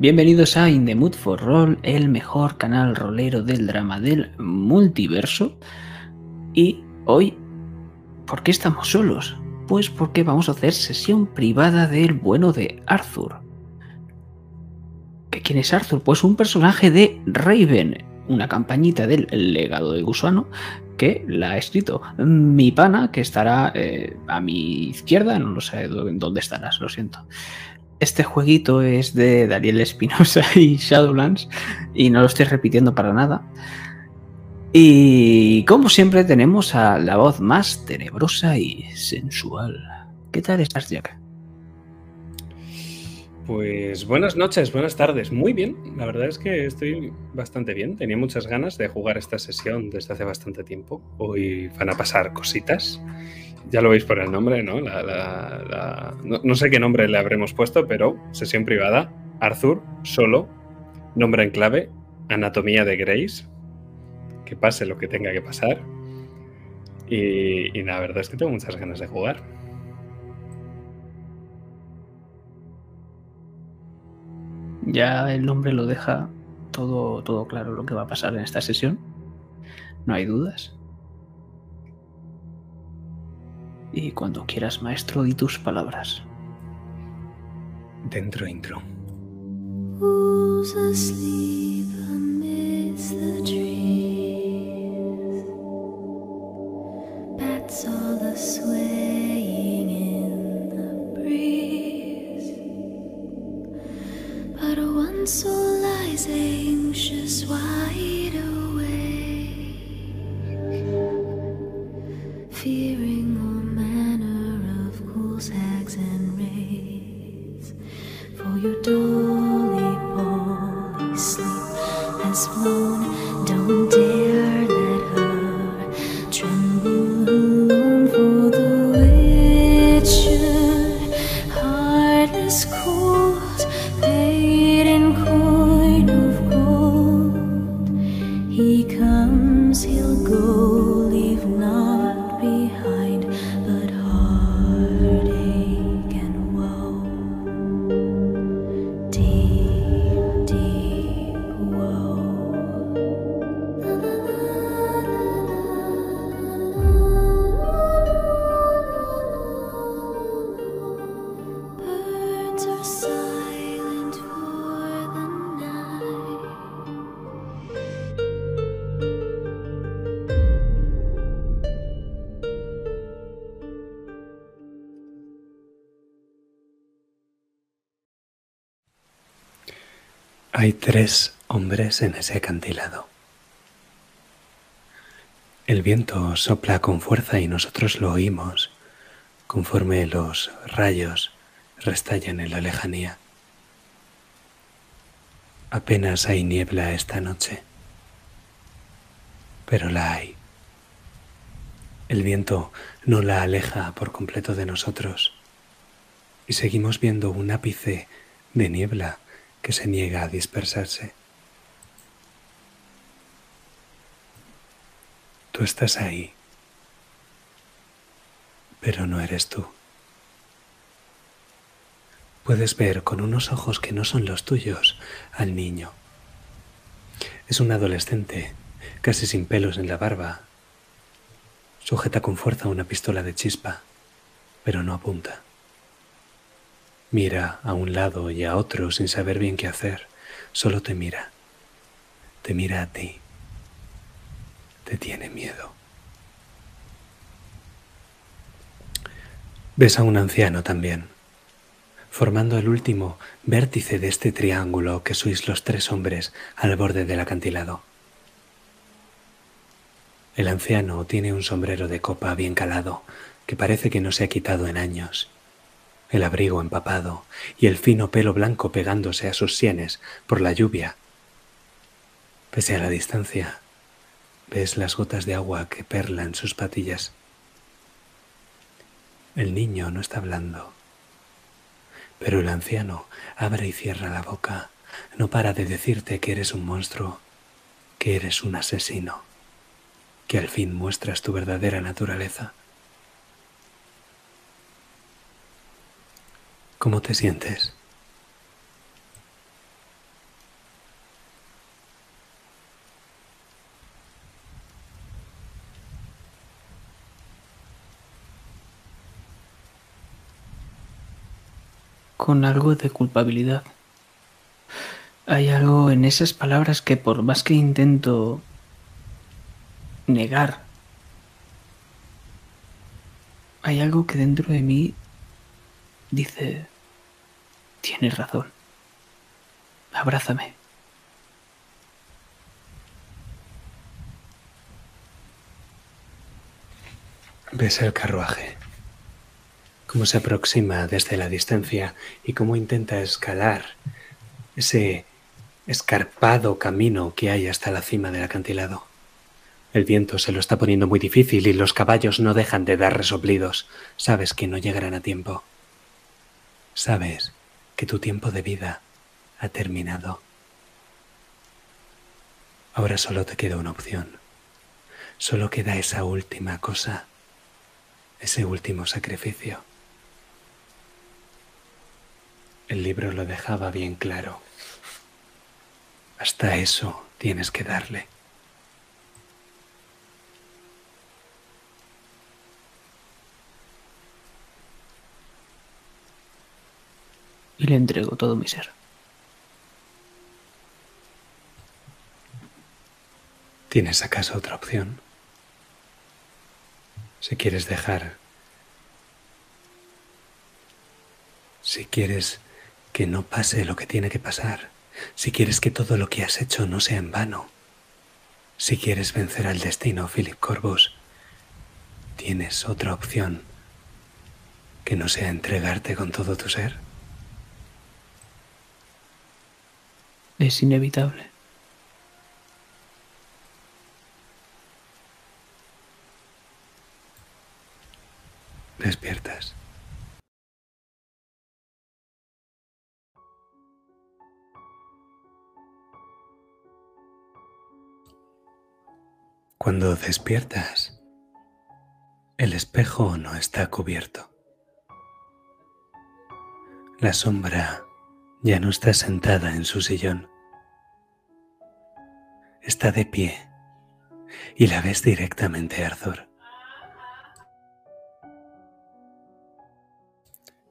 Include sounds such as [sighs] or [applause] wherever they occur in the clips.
Bienvenidos a In the Mood for Roll, el mejor canal rolero del drama del multiverso. Y hoy, ¿por qué estamos solos? Pues porque vamos a hacer sesión privada del bueno de Arthur. ¿Que ¿Quién es Arthur? Pues un personaje de Raven, una campañita del legado de Gusano que la ha escrito mi pana, que estará eh, a mi izquierda, no lo sé dónde estarás, lo siento. Este jueguito es de Daniel Espinosa [laughs] y Shadowlands y no lo estoy repitiendo para nada. Y como siempre tenemos a la voz más tenebrosa y sensual. ¿Qué tal estás, Jack? Pues buenas noches, buenas tardes. Muy bien, la verdad es que estoy bastante bien. Tenía muchas ganas de jugar esta sesión desde hace bastante tiempo. Hoy van a pasar cositas. Ya lo veis por el nombre, ¿no? no, sé qué nombre le habremos puesto, pero sesión privada, Arthur, solo, nombre en clave, anatomía de Grace, que pase lo que tenga que pasar. Y, y la verdad es que tengo muchas ganas de jugar. Ya el nombre lo deja todo, todo claro lo que va a pasar en esta sesión. No hay dudas. Y cuando quieras, maestro, di tus palabras. Dentro intro. soul lies anxious, wide awake, Hay tres hombres en ese acantilado. El viento sopla con fuerza y nosotros lo oímos conforme los rayos restallan en la lejanía. Apenas hay niebla esta noche, pero la hay. El viento no la aleja por completo de nosotros y seguimos viendo un ápice de niebla que se niega a dispersarse. Tú estás ahí, pero no eres tú. Puedes ver con unos ojos que no son los tuyos al niño. Es un adolescente, casi sin pelos en la barba. Sujeta con fuerza una pistola de chispa, pero no apunta. Mira a un lado y a otro sin saber bien qué hacer. Solo te mira. Te mira a ti. Te tiene miedo. Ves a un anciano también, formando el último vértice de este triángulo que sois los tres hombres al borde del acantilado. El anciano tiene un sombrero de copa bien calado que parece que no se ha quitado en años el abrigo empapado y el fino pelo blanco pegándose a sus sienes por la lluvia. Pese a la distancia, ves las gotas de agua que perlan sus patillas. El niño no está hablando, pero el anciano abre y cierra la boca, no para de decirte que eres un monstruo, que eres un asesino, que al fin muestras tu verdadera naturaleza. ¿Cómo te sientes? con algo de culpabilidad. Hay algo en esas palabras que por más que intento negar, hay algo que dentro de mí dice, tienes razón, abrázame. Ves el carruaje, cómo se aproxima desde la distancia y cómo intenta escalar ese escarpado camino que hay hasta la cima del acantilado. El viento se lo está poniendo muy difícil y los caballos no dejan de dar resoplidos. Sabes que no llegarán a tiempo. Sabes que tu tiempo de vida ha terminado. Ahora solo te queda una opción. Solo queda esa última cosa ese último sacrificio. El libro lo dejaba bien claro. Hasta eso tienes que darle. Y le entrego todo mi ser. ¿Tienes acaso otra opción? si quieres dejar, si quieres que no pase lo que tiene que pasar, si quieres que todo lo que has hecho no sea en vano, si quieres vencer al destino, Philip Corbus, tienes otra opción que no sea entregarte con todo tu ser. Es inevitable. despiertas. Cuando despiertas, el espejo no está cubierto. La sombra ya no está sentada en su sillón. Está de pie y la ves directamente Arthur.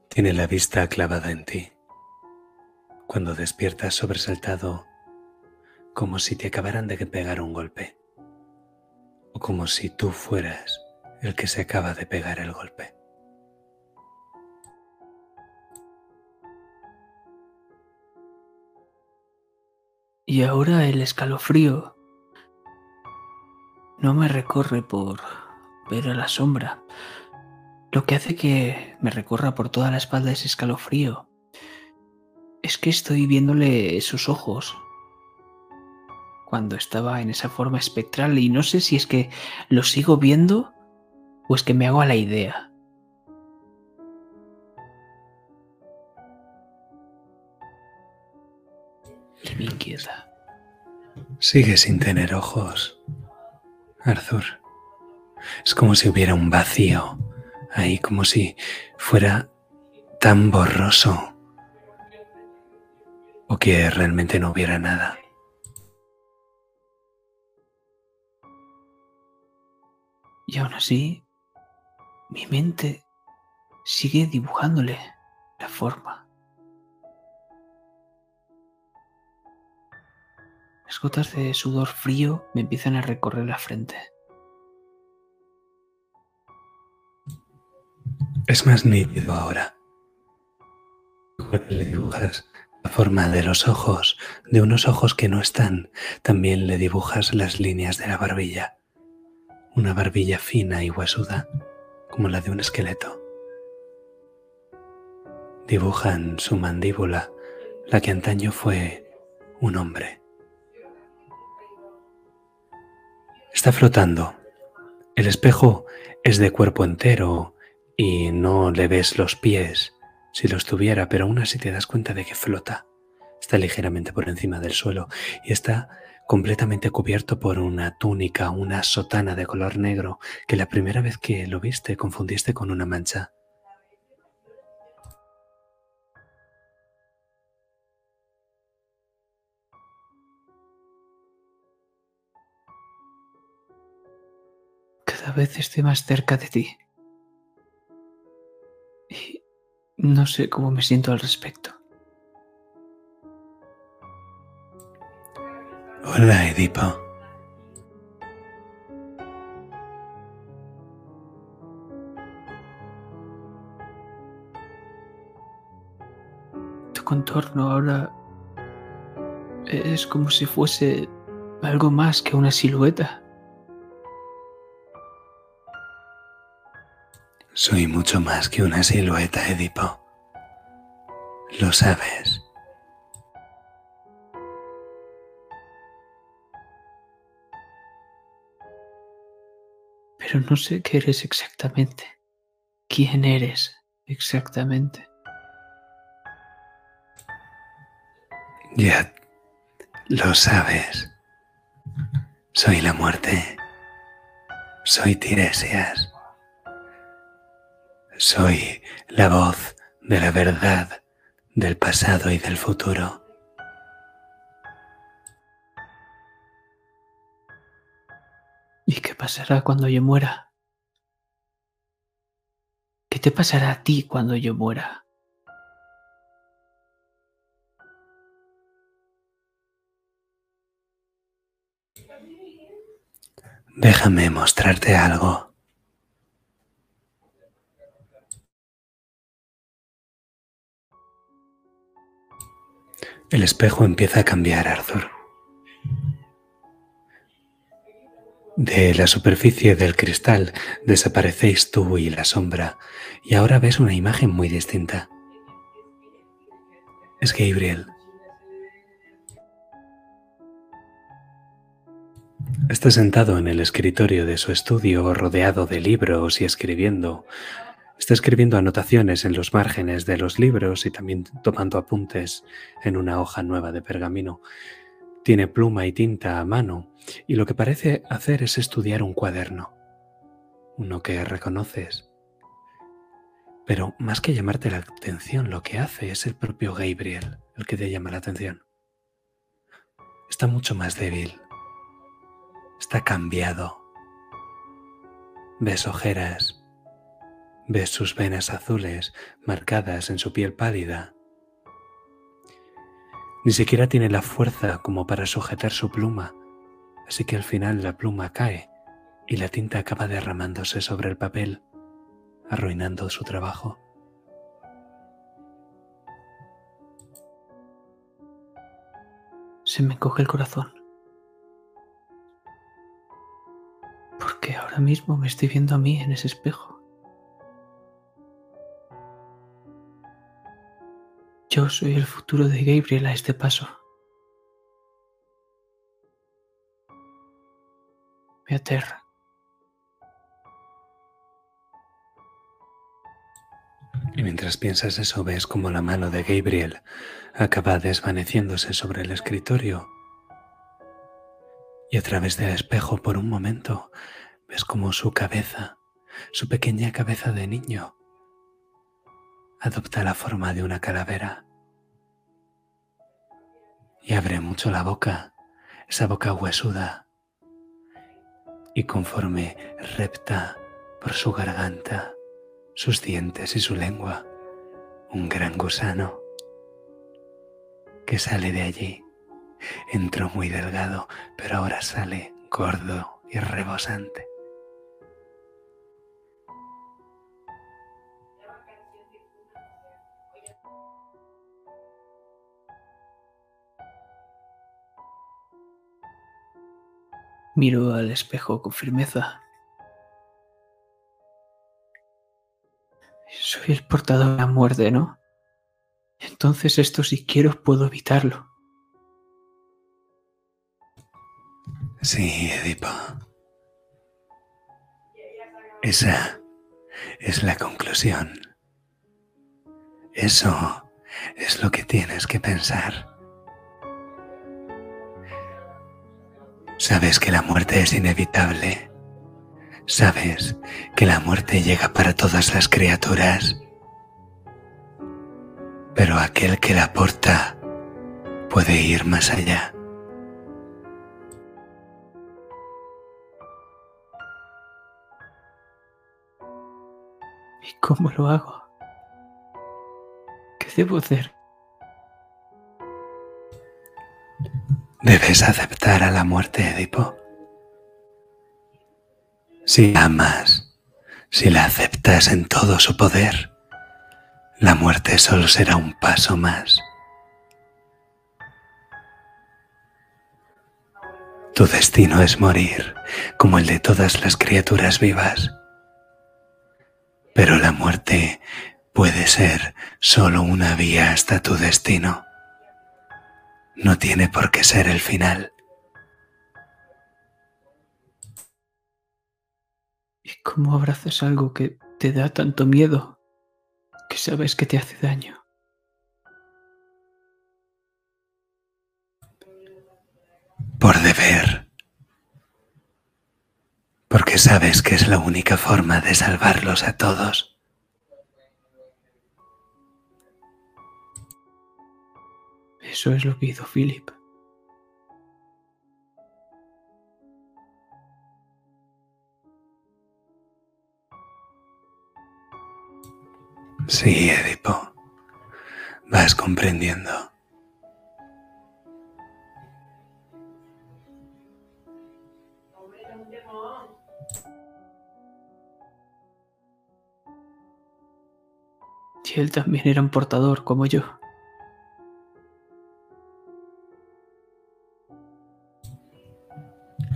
Tiene la vista clavada en ti. Cuando despiertas sobresaltado, como si te acabaran de pegar un golpe, o como si tú fueras el que se acaba de pegar el golpe. Y ahora el escalofrío no me recorre por ver a la sombra, lo que hace que me recorra por toda la espalda ese escalofrío es que estoy viéndole esos ojos cuando estaba en esa forma espectral y no sé si es que lo sigo viendo o es que me hago a la idea. Y me inquieta. Sigue sin tener ojos, Arthur. Es como si hubiera un vacío ahí como si fuera tan borroso o que realmente no hubiera nada. Y aún así, mi mente sigue dibujándole la forma. Las gotas de sudor frío me empiezan a recorrer la frente. es más nítido ahora. Le dibujas la forma de los ojos, de unos ojos que no están. También le dibujas las líneas de la barbilla. Una barbilla fina y huesuda, como la de un esqueleto. Dibujan su mandíbula, la que antaño fue un hombre. Está flotando. El espejo es de cuerpo entero y no le ves los pies si los tuviera, pero aún así te das cuenta de que flota. Está ligeramente por encima del suelo y está completamente cubierto por una túnica, una sotana de color negro que la primera vez que lo viste confundiste con una mancha. Cada vez estoy más cerca de ti. Y No sé cómo me siento al respecto. Hola, Edipo. Tu contorno ahora es como si fuese algo más que una silueta. Soy mucho más que una silueta, Edipo. Lo sabes. Pero no sé qué eres exactamente. ¿Quién eres exactamente? Ya lo sabes. Soy la muerte. Soy Tiresias. Soy la voz de la verdad, del pasado y del futuro. ¿Y qué pasará cuando yo muera? ¿Qué te pasará a ti cuando yo muera? Déjame mostrarte algo. El espejo empieza a cambiar, Arthur. De la superficie del cristal desaparecéis tú y la sombra, y ahora ves una imagen muy distinta. Es Gabriel. Está sentado en el escritorio de su estudio, rodeado de libros y escribiendo. Está escribiendo anotaciones en los márgenes de los libros y también tomando apuntes en una hoja nueva de pergamino. Tiene pluma y tinta a mano y lo que parece hacer es estudiar un cuaderno, uno que reconoces. Pero más que llamarte la atención, lo que hace es el propio Gabriel el que te llama la atención. Está mucho más débil, está cambiado. Ves ojeras, ves sus venas azules marcadas en su piel pálida. Ni siquiera tiene la fuerza como para sujetar su pluma, así que al final la pluma cae y la tinta acaba derramándose sobre el papel, arruinando su trabajo. Se me coge el corazón. Porque ahora mismo me estoy viendo a mí en ese espejo. Yo soy el futuro de Gabriel a este paso. Me aterra. Y mientras piensas eso, ves como la mano de Gabriel acaba desvaneciéndose sobre el escritorio. Y a través del espejo, por un momento, ves como su cabeza, su pequeña cabeza de niño, adopta la forma de una calavera. Y abre mucho la boca, esa boca huesuda. Y conforme repta por su garganta, sus dientes y su lengua, un gran gusano que sale de allí. Entró muy delgado, pero ahora sale gordo y rebosante. Miro al espejo con firmeza. Soy el portador de la muerte, ¿no? Entonces esto si quiero puedo evitarlo. Sí, Edipo. Esa es la conclusión. Eso es lo que tienes que pensar. Sabes que la muerte es inevitable. Sabes que la muerte llega para todas las criaturas. Pero aquel que la porta puede ir más allá. ¿Y cómo lo hago? debo hacer? Debes aceptar a la muerte, Edipo. Si amas, si la aceptas en todo su poder, la muerte solo será un paso más. Tu destino es morir, como el de todas las criaturas vivas. Pero la muerte puede ser solo una vía hasta tu destino. No tiene por qué ser el final. ¿Y cómo abrazas algo que te da tanto miedo que sabes que te hace daño? Por deber. Porque sabes que es la única forma de salvarlos a todos. Eso es lo que hizo Philip. Sí, Edipo. Vas comprendiendo. Y él también era un portador como yo.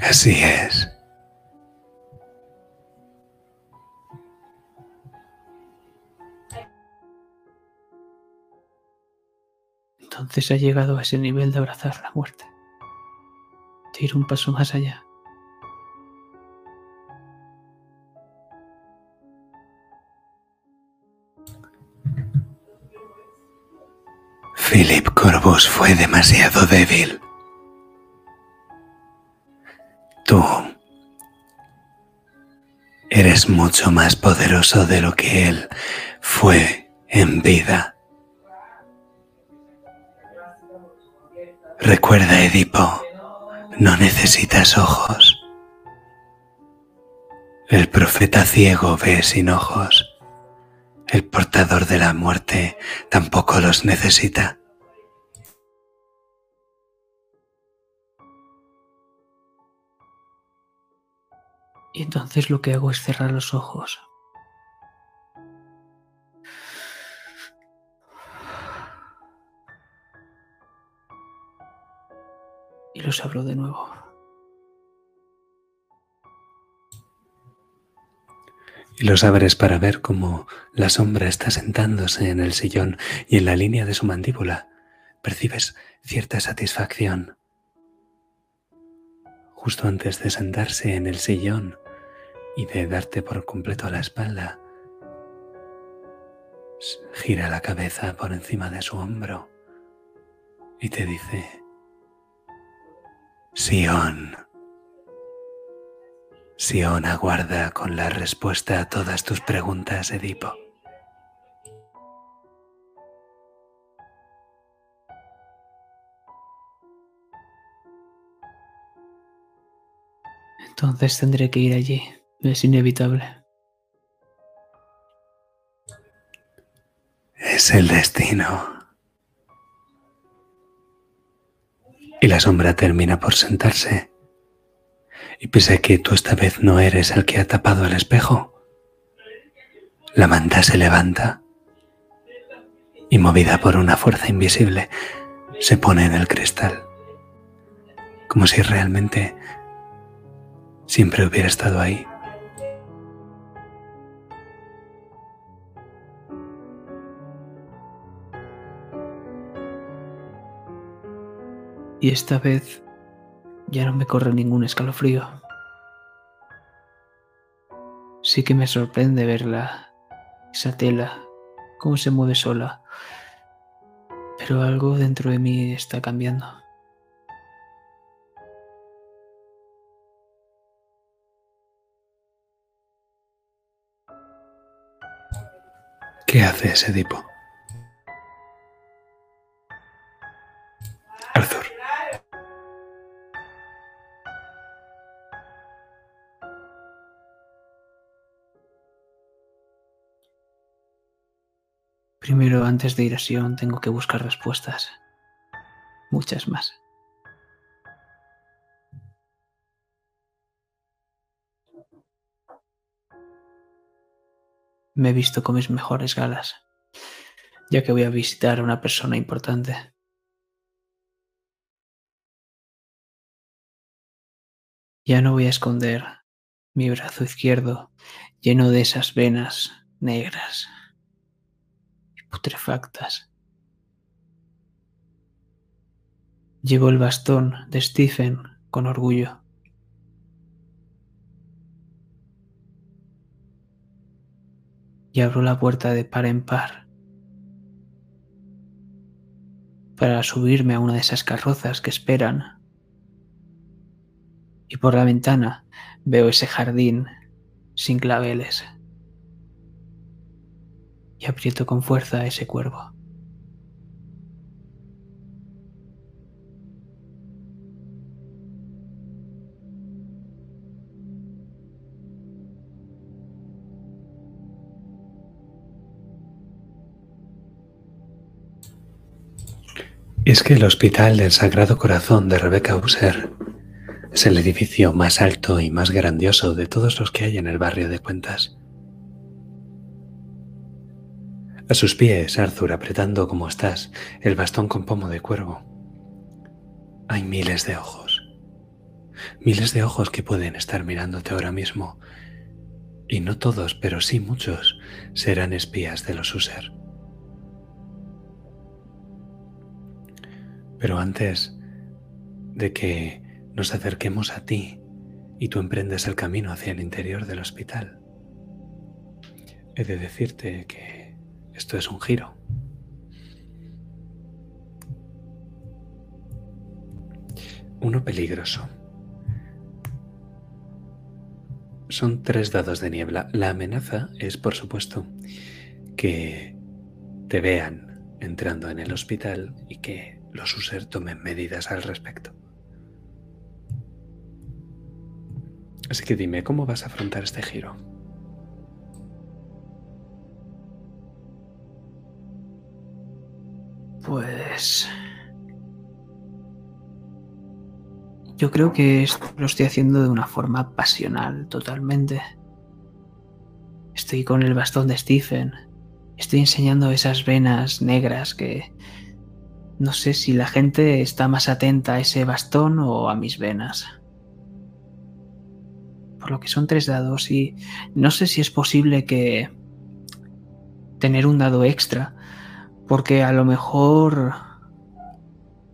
Así es. Entonces ha llegado a ese nivel de abrazar la muerte. De ir un paso más allá. Philip Corbus fue demasiado débil. Tú eres mucho más poderoso de lo que él fue en vida. Recuerda, Edipo, no necesitas ojos. El profeta ciego ve sin ojos. El portador de la muerte tampoco los necesita. Y entonces lo que hago es cerrar los ojos. Y los abro de nuevo. Y los abres para ver cómo la sombra está sentándose en el sillón y en la línea de su mandíbula percibes cierta satisfacción. Justo antes de sentarse en el sillón, y de darte por completo la espalda. Gira la cabeza por encima de su hombro y te dice, Sion, Sion aguarda con la respuesta a todas tus preguntas, Edipo. Entonces tendré que ir allí. Es inevitable. Es el destino. Y la sombra termina por sentarse. Y pese a que tú esta vez no eres el que ha tapado el espejo, la manta se levanta y movida por una fuerza invisible se pone en el cristal, como si realmente siempre hubiera estado ahí. Y esta vez ya no me corre ningún escalofrío. Sí que me sorprende verla, esa tela, cómo se mueve sola. Pero algo dentro de mí está cambiando. ¿Qué hace ese tipo? Primero, antes de ir a Sion, tengo que buscar respuestas. Muchas más. Me he visto con mis mejores galas, ya que voy a visitar a una persona importante. Ya no voy a esconder mi brazo izquierdo lleno de esas venas negras putrefactas. Llevo el bastón de Stephen con orgullo. Y abro la puerta de par en par para subirme a una de esas carrozas que esperan. Y por la ventana veo ese jardín sin claveles. Y aprieto con fuerza ese cuervo. Es que el Hospital del Sagrado Corazón de Rebecca User es el edificio más alto y más grandioso de todos los que hay en el barrio de Cuentas. A sus pies, Arthur, apretando como estás el bastón con pomo de cuervo, hay miles de ojos. Miles de ojos que pueden estar mirándote ahora mismo. Y no todos, pero sí muchos, serán espías de los User. Pero antes de que nos acerquemos a ti y tú emprendes el camino hacia el interior del hospital, he de decirte que esto es un giro. Uno peligroso. Son tres dados de niebla. La amenaza es, por supuesto, que te vean entrando en el hospital y que los user tomen medidas al respecto. Así que dime, ¿cómo vas a afrontar este giro? Pues... Yo creo que esto lo estoy haciendo de una forma pasional totalmente. Estoy con el bastón de Stephen. Estoy enseñando esas venas negras que no sé si la gente está más atenta a ese bastón o a mis venas. Por lo que son tres dados y no sé si es posible que tener un dado extra, porque a lo mejor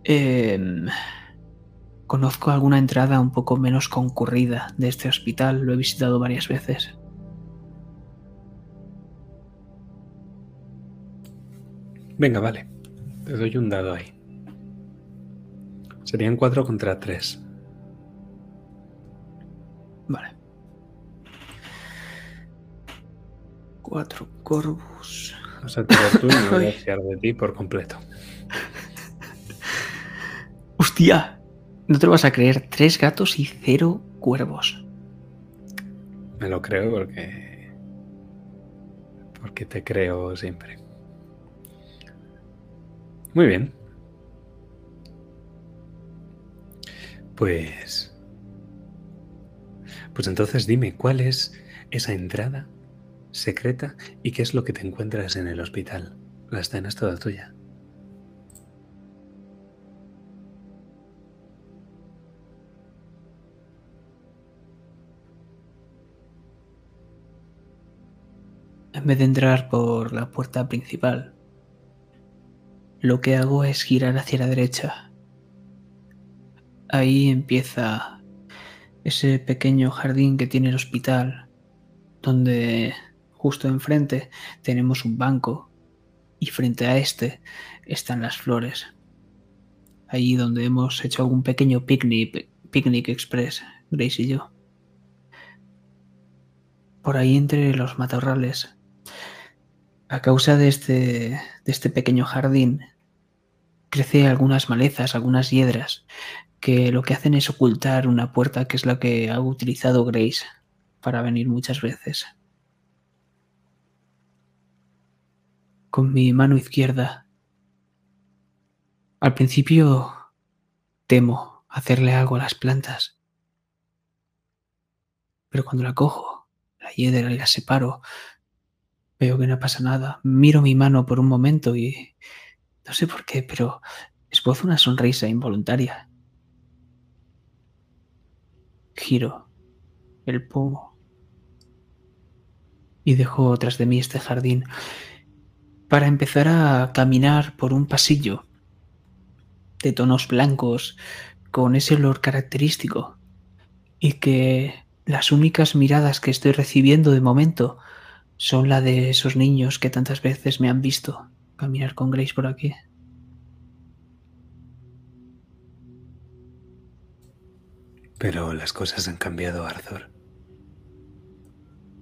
em, conozco alguna entrada un poco menos concurrida de este hospital, lo he visitado varias veces. Venga, vale. Te doy un dado ahí. Serían 4 contra 3. Vale. Cuatro corvus. O sea, tú y me voy a fiar de ti por completo. ¡Hostia! No te lo vas a creer. Tres gatos y cero cuervos. Me lo creo porque. Porque te creo siempre. Muy bien. Pues... Pues entonces dime, ¿cuál es esa entrada secreta y qué es lo que te encuentras en el hospital? La escena es toda tuya. En vez de entrar por la puerta principal, lo que hago es girar hacia la derecha. Ahí empieza ese pequeño jardín que tiene el hospital, donde justo enfrente tenemos un banco y frente a este están las flores. Ahí donde hemos hecho algún pequeño picnic, picnic express, Grace y yo. Por ahí entre los matorrales a causa de este, de este pequeño jardín, crece algunas malezas, algunas hiedras, que lo que hacen es ocultar una puerta que es la que ha utilizado Grace para venir muchas veces. Con mi mano izquierda. Al principio temo hacerle algo a las plantas, pero cuando la cojo, la hiedra y la separo, veo que no pasa nada. Miro mi mano por un momento y no sé por qué, pero esbozo una sonrisa involuntaria. Giro el pomo y dejo tras de mí este jardín para empezar a caminar por un pasillo de tonos blancos con ese olor característico y que las únicas miradas que estoy recibiendo de momento son la de esos niños que tantas veces me han visto caminar con Grace por aquí. Pero las cosas han cambiado, Arthur.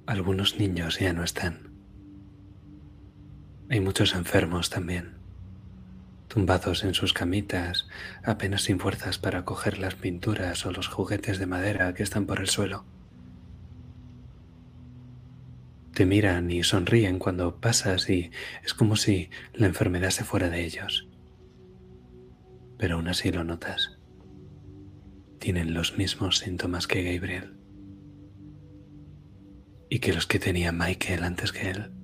Algunos niños ya no están. Hay muchos enfermos también, tumbados en sus camitas, apenas sin fuerzas para coger las pinturas o los juguetes de madera que están por el suelo. Te miran y sonríen cuando pasas y es como si la enfermedad se fuera de ellos. Pero aún así lo notas. Tienen los mismos síntomas que Gabriel y que los que tenía Michael antes que él.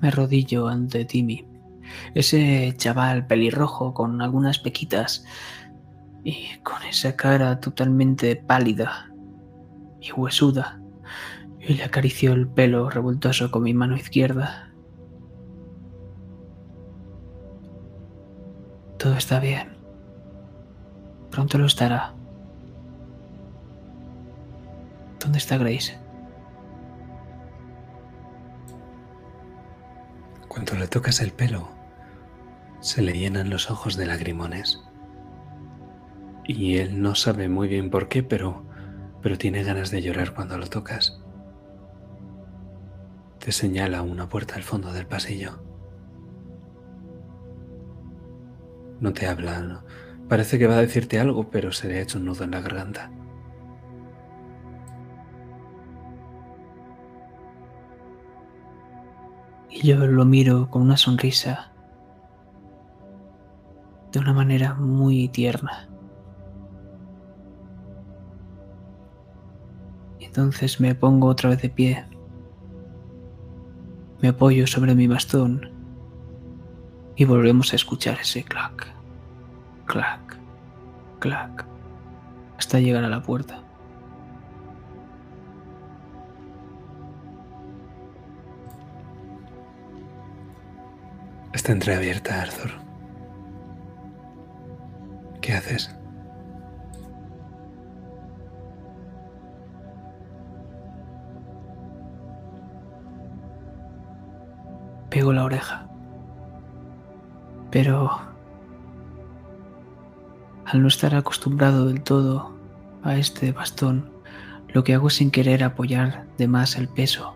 Me rodillo ante Timmy, ese chaval pelirrojo con algunas pequitas y con esa cara totalmente pálida y huesuda, y le acarició el pelo revoltoso con mi mano izquierda. Todo está bien. Pronto lo estará. ¿Dónde está Grace? Cuando le tocas el pelo, se le llenan los ojos de lagrimones. Y él no sabe muy bien por qué, pero, pero tiene ganas de llorar cuando lo tocas. Te señala una puerta al fondo del pasillo. No te habla. Parece que va a decirte algo, pero se le ha hecho un nudo en la garganta. Y yo lo miro con una sonrisa de una manera muy tierna. Entonces me pongo otra vez de pie. Me apoyo sobre mi bastón y volvemos a escuchar ese clac, clac, clac, hasta llegar a la puerta. Está entreabierta, Arthur. ¿Qué haces? Pego la oreja. Pero al no estar acostumbrado del todo a este bastón, lo que hago sin querer apoyar de más el peso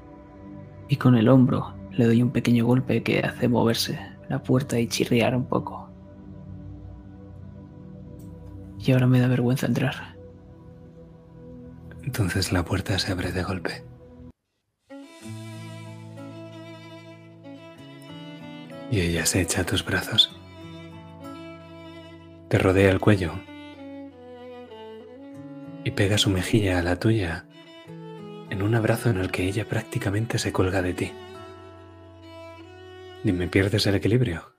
y con el hombro le doy un pequeño golpe que hace moverse la puerta y chirriar un poco. Y ahora me da vergüenza entrar. Entonces la puerta se abre de golpe. y ella se echa a tus brazos. Te rodea el cuello y pega su mejilla a la tuya en un abrazo en el que ella prácticamente se colga de ti. Dime, ¿pierdes el equilibrio?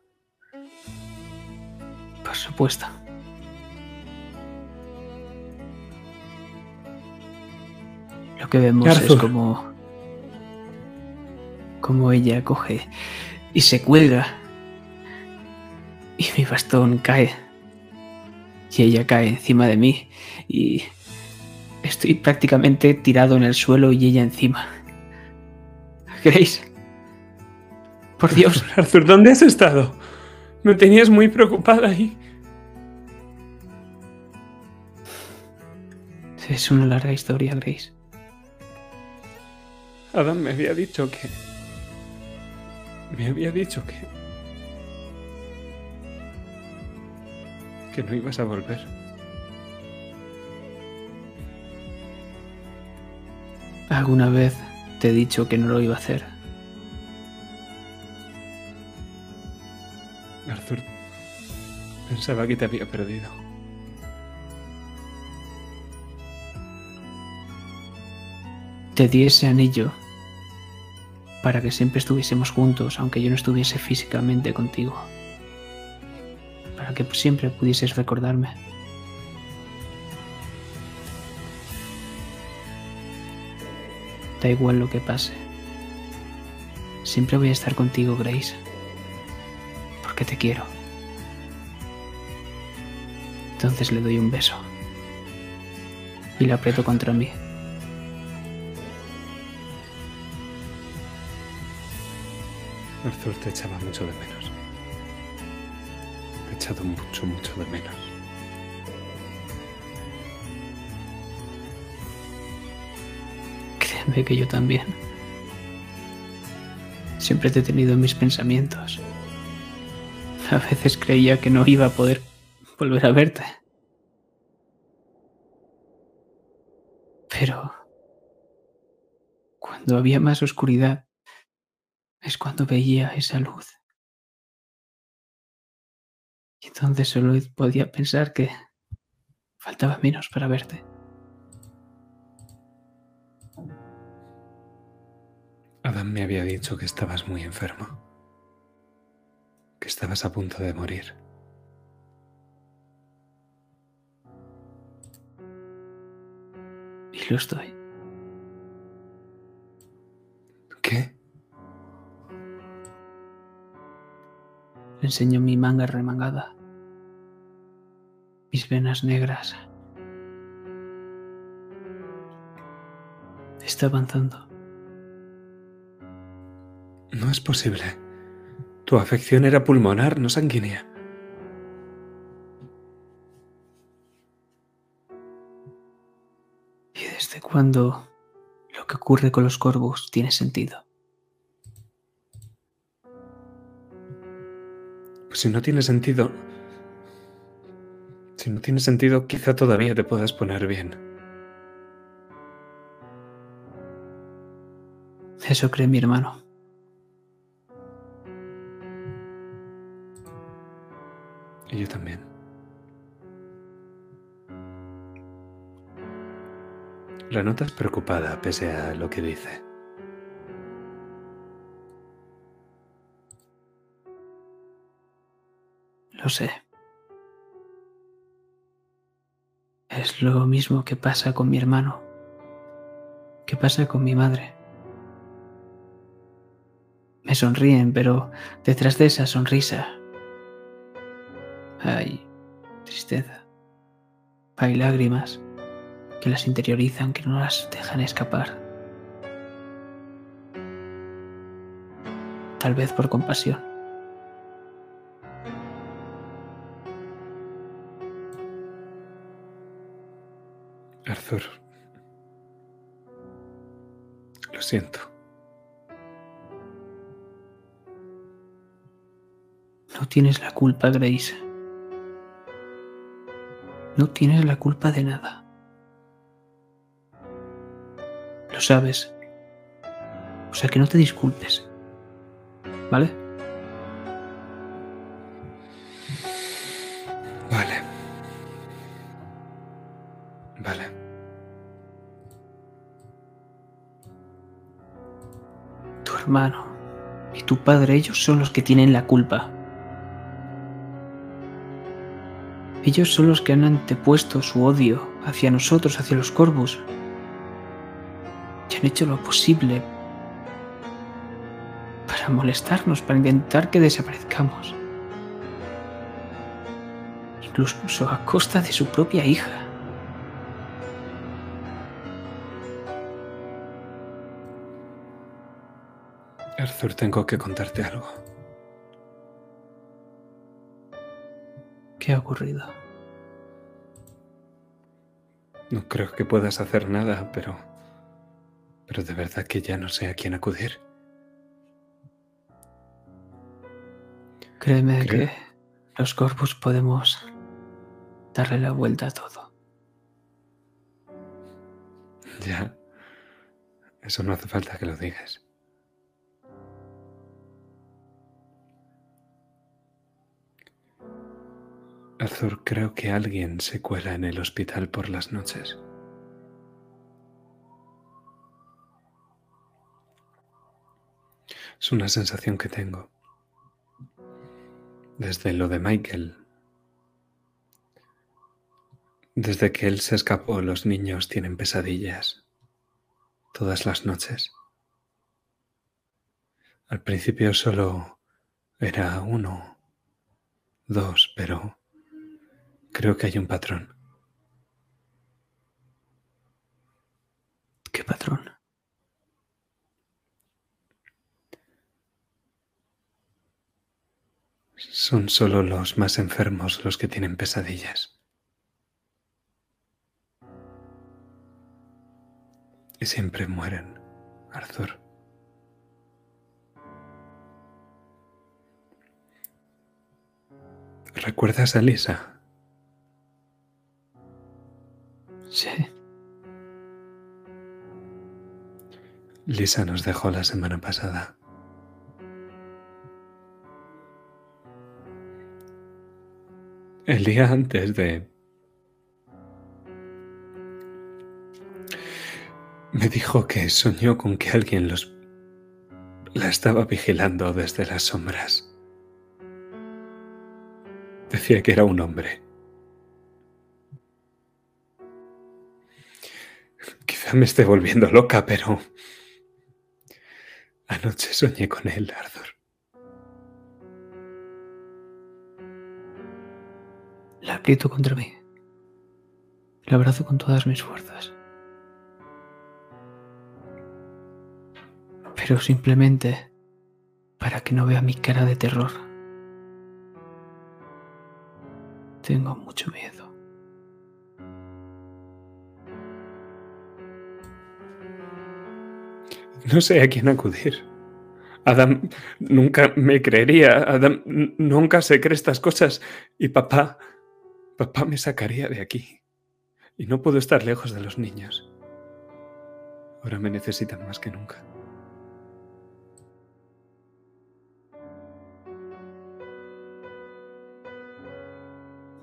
Por supuesto. Lo que vemos es como como ella coge y se cuelga. Y mi bastón cae. Y ella cae encima de mí. Y estoy prácticamente tirado en el suelo y ella encima. Grace. Por Dios. [laughs] Arthur, ¿dónde has estado? Me tenías muy preocupada ahí. Es una larga historia, Grace. Adam me había dicho que me había dicho que... que no ibas a volver. ¿Alguna vez te he dicho que no lo iba a hacer? Arthur, pensaba que te había perdido. Te di ese anillo para que siempre estuviésemos juntos, aunque yo no estuviese físicamente contigo. Para que siempre pudieses recordarme. Da igual lo que pase. Siempre voy a estar contigo, Grace. Porque te quiero. Entonces le doy un beso. Y la aprieto contra mí. Arthur te echaba mucho de menos. Te he echado mucho, mucho de menos. Créeme que yo también. Siempre te he tenido en mis pensamientos. A veces creía que no iba a poder volver a verte. Pero cuando había más oscuridad, es cuando veía esa luz. Y entonces solo podía pensar que faltaba menos para verte. Adam me había dicho que estabas muy enfermo, que estabas a punto de morir. Y lo estoy. ¿Qué? Le enseño mi manga remangada, mis venas negras. Está avanzando. No es posible. Tu afección era pulmonar, no sanguínea. ¿Y desde cuándo lo que ocurre con los corvos tiene sentido? Pues si no tiene sentido... Si no tiene sentido, quizá todavía te puedas poner bien. Eso cree mi hermano. Yo también. La notas preocupada pese a lo que dice. Lo sé. Es lo mismo que pasa con mi hermano, que pasa con mi madre. Me sonríen, pero detrás de esa sonrisa hay tristeza, hay lágrimas que las interiorizan, que no las dejan escapar. Tal vez por compasión. Arthur. Lo siento. No tienes la culpa, Grace. No tienes la culpa de nada. Lo sabes. O sea que no te disculpes. ¿Vale? Vale. Vale. Tu hermano y tu padre, ellos son los que tienen la culpa. Ellos son los que han antepuesto su odio hacia nosotros, hacia los corvos. Y han hecho lo posible para molestarnos, para intentar que desaparezcamos. Incluso a costa de su propia hija. Arthur, tengo que contarte algo. ¿Qué ha ocurrido? No creo que puedas hacer nada, pero... Pero de verdad que ya no sé a quién acudir. Créeme Creo- que los corpus podemos darle la vuelta a todo. Ya. Eso no hace falta que lo digas. Arthur, creo que alguien se cuela en el hospital por las noches. Es una sensación que tengo. Desde lo de Michael. Desde que él se escapó, los niños tienen pesadillas. Todas las noches. Al principio solo era uno, dos, pero creo que hay un patrón. ¿Qué patrón? Son solo los más enfermos los que tienen pesadillas. Y siempre mueren, Arthur. ¿Recuerdas a Lisa? Sí. Lisa nos dejó la semana pasada. El día antes de... Me dijo que soñó con que alguien los... la estaba vigilando desde las sombras. Decía que era un hombre. Me esté volviendo loca, pero... Anoche soñé con él, Arthur. La aprieto contra mí. La abrazo con todas mis fuerzas. Pero simplemente para que no vea mi cara de terror. Tengo mucho miedo. No sé a quién acudir. Adam nunca me creería. Adam nunca se cree estas cosas. Y papá Papá me sacaría de aquí. Y no puedo estar lejos de los niños. Ahora me necesitan más que nunca.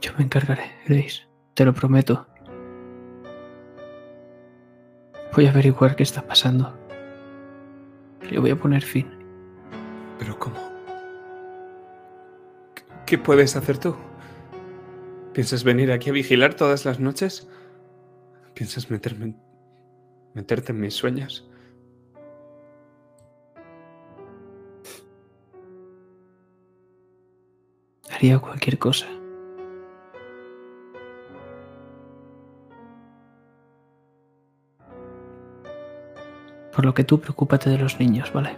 Yo me encargaré, Grace. Te lo prometo. Voy a averiguar qué está pasando. Le voy a poner fin. ¿Pero cómo? ¿Qué puedes hacer tú? ¿Piensas venir aquí a vigilar todas las noches? ¿Piensas meterme meterte en mis sueños? Haría cualquier cosa. Por lo que tú preocúpate de los niños, ¿vale?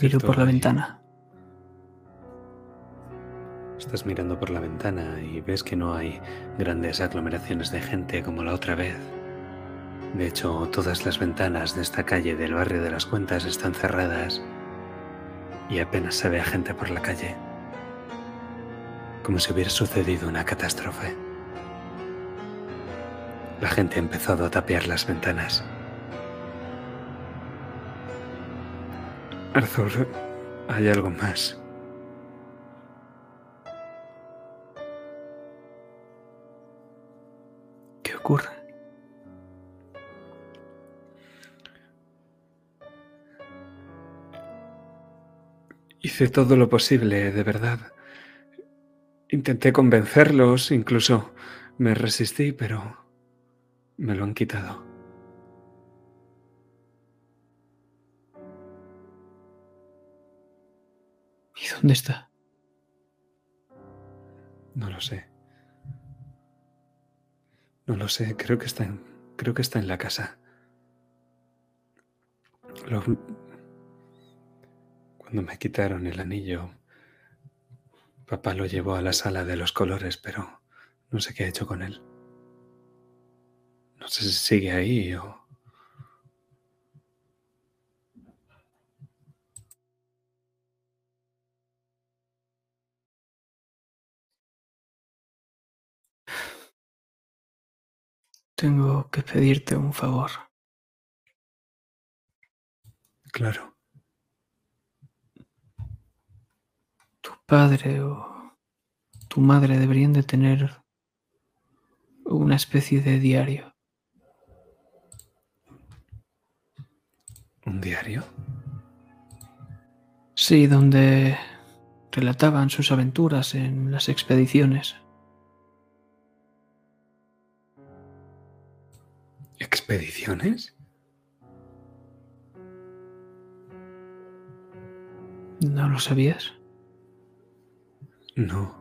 Miro por la ventana. Estás mirando por la ventana y ves que no hay grandes aglomeraciones de gente como la otra vez. De hecho, todas las ventanas de esta calle del barrio de las Cuentas están cerradas y apenas se ve a gente por la calle. Como si hubiera sucedido una catástrofe. La gente ha empezado a tapiar las ventanas. Arthur, hay algo más. ¿Qué ocurre? Hice todo lo posible, de verdad. Intenté convencerlos, incluso me resistí, pero me lo han quitado. ¿Dónde está? No lo sé. No lo sé, creo que está en, creo que está en la casa. Cuando me quitaron el anillo, papá lo llevó a la sala de los colores, pero no sé qué ha hecho con él. No sé si sigue ahí o... Tengo que pedirte un favor. Claro. Padre o tu madre deberían de tener una especie de diario. ¿Un diario? Sí, donde relataban sus aventuras en las expediciones. ¿Expediciones? ¿No lo sabías? No.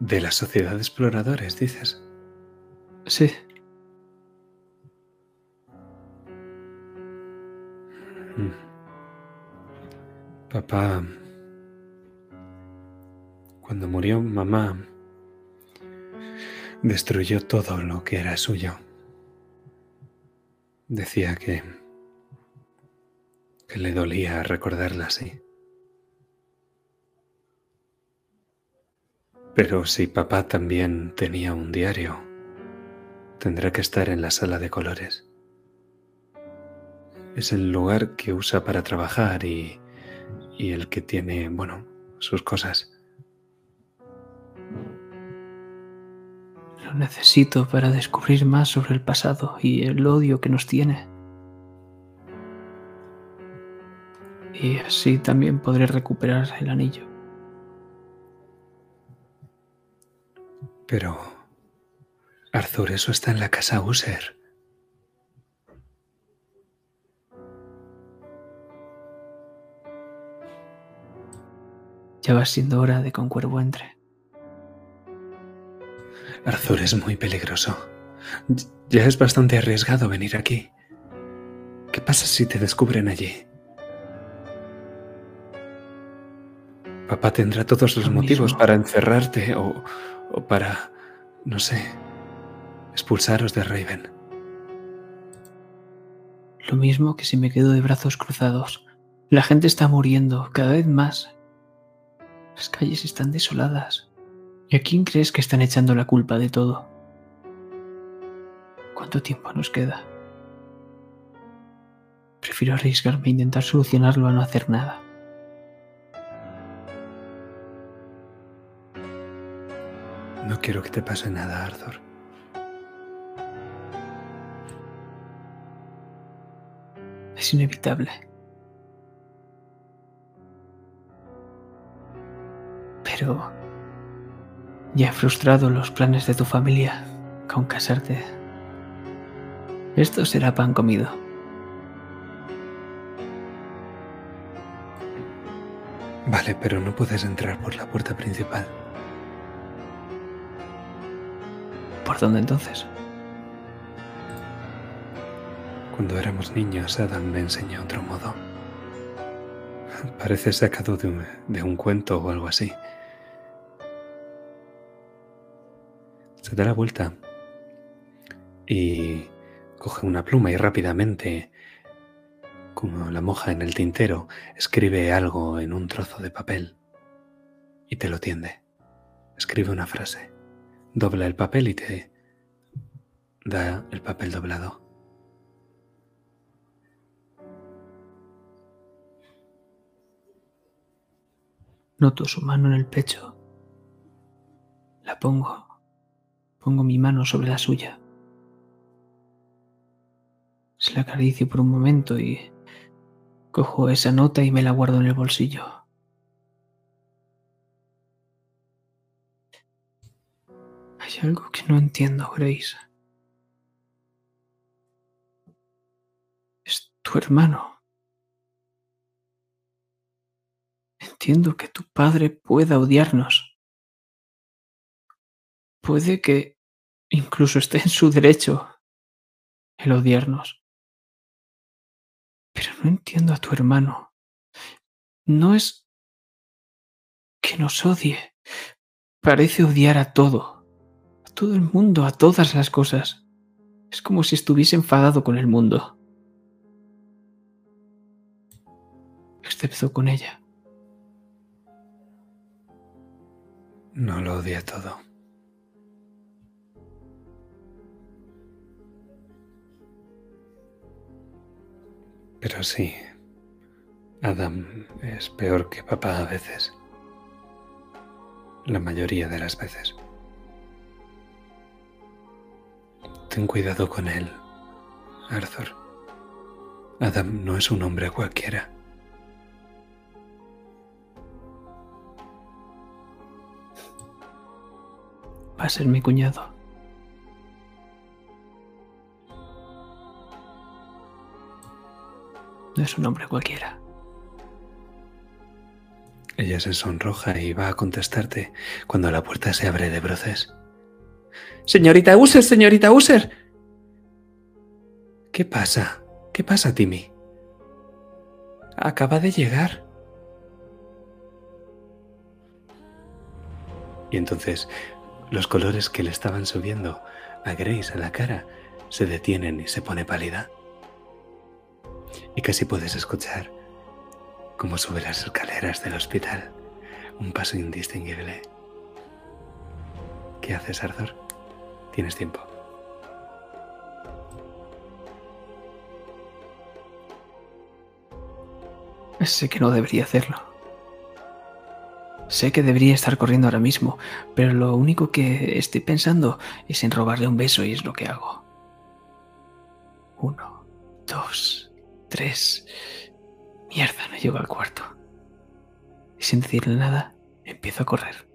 De la sociedad de exploradores, dices. Sí. Mm. Papá, cuando murió mamá, destruyó todo lo que era suyo. Decía que, que le dolía recordarla así. Pero si papá también tenía un diario, tendrá que estar en la sala de colores. Es el lugar que usa para trabajar y, y el que tiene, bueno, sus cosas. Lo necesito para descubrir más sobre el pasado y el odio que nos tiene. Y así también podré recuperar el anillo. Pero, Arthur, eso está en la casa User. Ya va siendo hora de que un cuervo entre. Arthur es muy peligroso. Ya es bastante arriesgado venir aquí. ¿Qué pasa si te descubren allí? Papá tendrá todos los Lo motivos mismo. para encerrarte o, o para, no sé, expulsaros de Raven. Lo mismo que si me quedo de brazos cruzados. La gente está muriendo cada vez más. Las calles están desoladas. ¿Y a quién crees que están echando la culpa de todo? ¿Cuánto tiempo nos queda? Prefiero arriesgarme a intentar solucionarlo a no hacer nada. No quiero que te pase nada, Arthur. Es inevitable. Pero ya he frustrado los planes de tu familia con casarte. Esto será pan comido. Vale, pero no puedes entrar por la puerta principal. ¿Por dónde entonces? Cuando éramos niños, Adam me enseñó otro modo. Parece sacado de un, de un cuento o algo así. Se da la vuelta y coge una pluma y rápidamente, como la moja en el tintero, escribe algo en un trozo de papel y te lo tiende. Escribe una frase, dobla el papel y te da el papel doblado. Noto su mano en el pecho. La pongo. Pongo mi mano sobre la suya. Se la acaricio por un momento y cojo esa nota y me la guardo en el bolsillo. Hay algo que no entiendo, Grace. Es tu hermano. Entiendo que tu padre pueda odiarnos. Puede que incluso esté en su derecho el odiarnos. Pero no entiendo a tu hermano. No es que nos odie. Parece odiar a todo todo el mundo, a todas las cosas. Es como si estuviese enfadado con el mundo. Excepto con ella. No lo odia todo. Pero sí, Adam es peor que papá a veces. La mayoría de las veces. Ten cuidado con él, Arthur. Adam no es un hombre cualquiera. Va a ser mi cuñado. No es un hombre cualquiera. Ella se sonroja y va a contestarte cuando la puerta se abre de broces. Señorita User, señorita User. ¿Qué pasa? ¿Qué pasa, Timmy? Acaba de llegar. Y entonces los colores que le estaban subiendo a Grace a la cara se detienen y se pone pálida. Y casi puedes escuchar cómo sube las escaleras del hospital, un paso indistinguible. ¿Qué haces, Arthur? Tienes tiempo. Sé que no debería hacerlo. Sé que debería estar corriendo ahora mismo, pero lo único que estoy pensando es en robarle un beso y es lo que hago. Uno, dos, tres. Mierda, no llego al cuarto. Y sin decirle nada, empiezo a correr.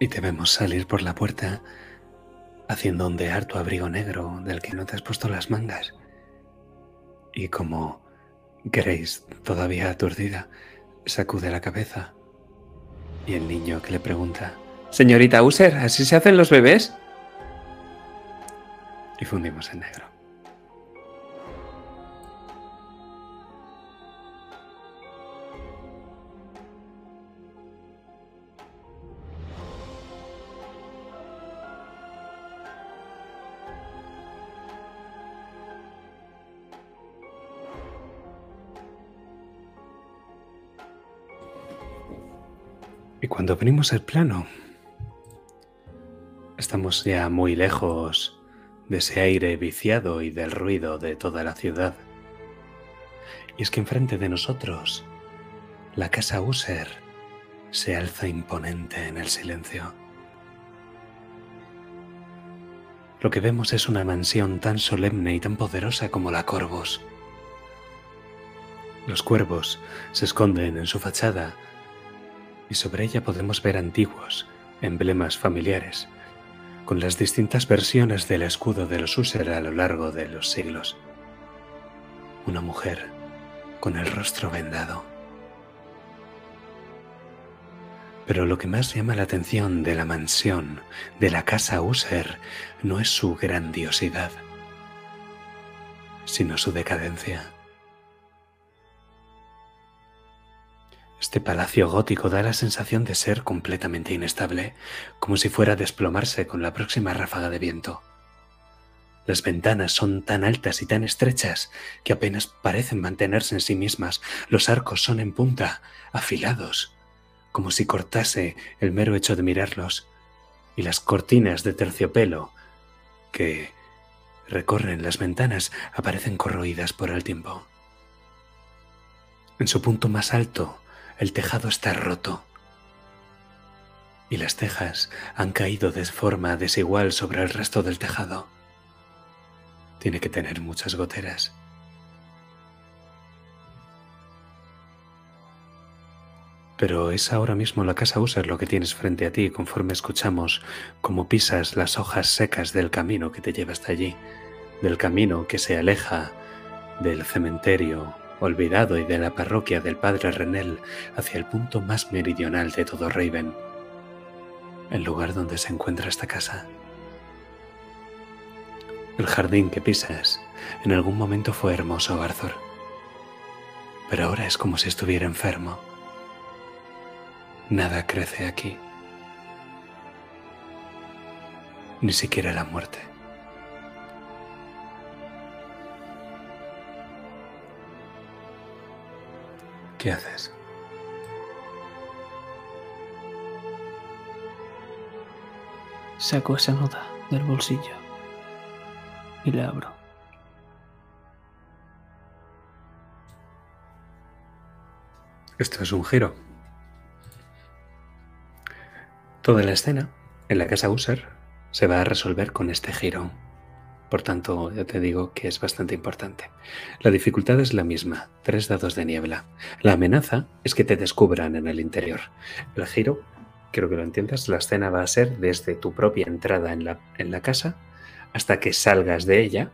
Y te vemos salir por la puerta haciendo ondear tu abrigo negro del que no te has puesto las mangas y como Grace, todavía aturdida, sacude la cabeza. Y el niño que le pregunta, Señorita User, ¿así se hacen los bebés? Y fundimos en negro. Y cuando venimos al plano, estamos ya muy lejos de ese aire viciado y del ruido de toda la ciudad. Y es que enfrente de nosotros, la casa User se alza imponente en el silencio. Lo que vemos es una mansión tan solemne y tan poderosa como la Corvos. Los cuervos se esconden en su fachada y sobre ella podemos ver antiguos emblemas familiares, con las distintas versiones del escudo de los User a lo largo de los siglos. Una mujer con el rostro vendado. Pero lo que más llama la atención de la mansión, de la casa User, no es su grandiosidad, sino su decadencia. Este palacio gótico da la sensación de ser completamente inestable, como si fuera a desplomarse con la próxima ráfaga de viento. Las ventanas son tan altas y tan estrechas que apenas parecen mantenerse en sí mismas. Los arcos son en punta, afilados, como si cortase el mero hecho de mirarlos. Y las cortinas de terciopelo que recorren las ventanas aparecen corroídas por el tiempo. En su punto más alto, el tejado está roto y las tejas han caído de forma desigual sobre el resto del tejado. Tiene que tener muchas goteras. Pero es ahora mismo la casa User lo que tienes frente a ti conforme escuchamos cómo pisas las hojas secas del camino que te lleva hasta allí, del camino que se aleja del cementerio olvidado y de la parroquia del padre Renel hacia el punto más meridional de todo Raven, el lugar donde se encuentra esta casa. El jardín que pisas en algún momento fue hermoso, Arthur, pero ahora es como si estuviera enfermo. Nada crece aquí, ni siquiera la muerte. ¿Qué haces? Saco esa nota del bolsillo y la abro. Esto es un giro. Toda la escena en la casa User se va a resolver con este giro. Por tanto, ya te digo que es bastante importante. La dificultad es la misma, tres dados de niebla. La amenaza es que te descubran en el interior. El giro, quiero que lo entiendas, la escena va a ser desde tu propia entrada en la, en la casa hasta que salgas de ella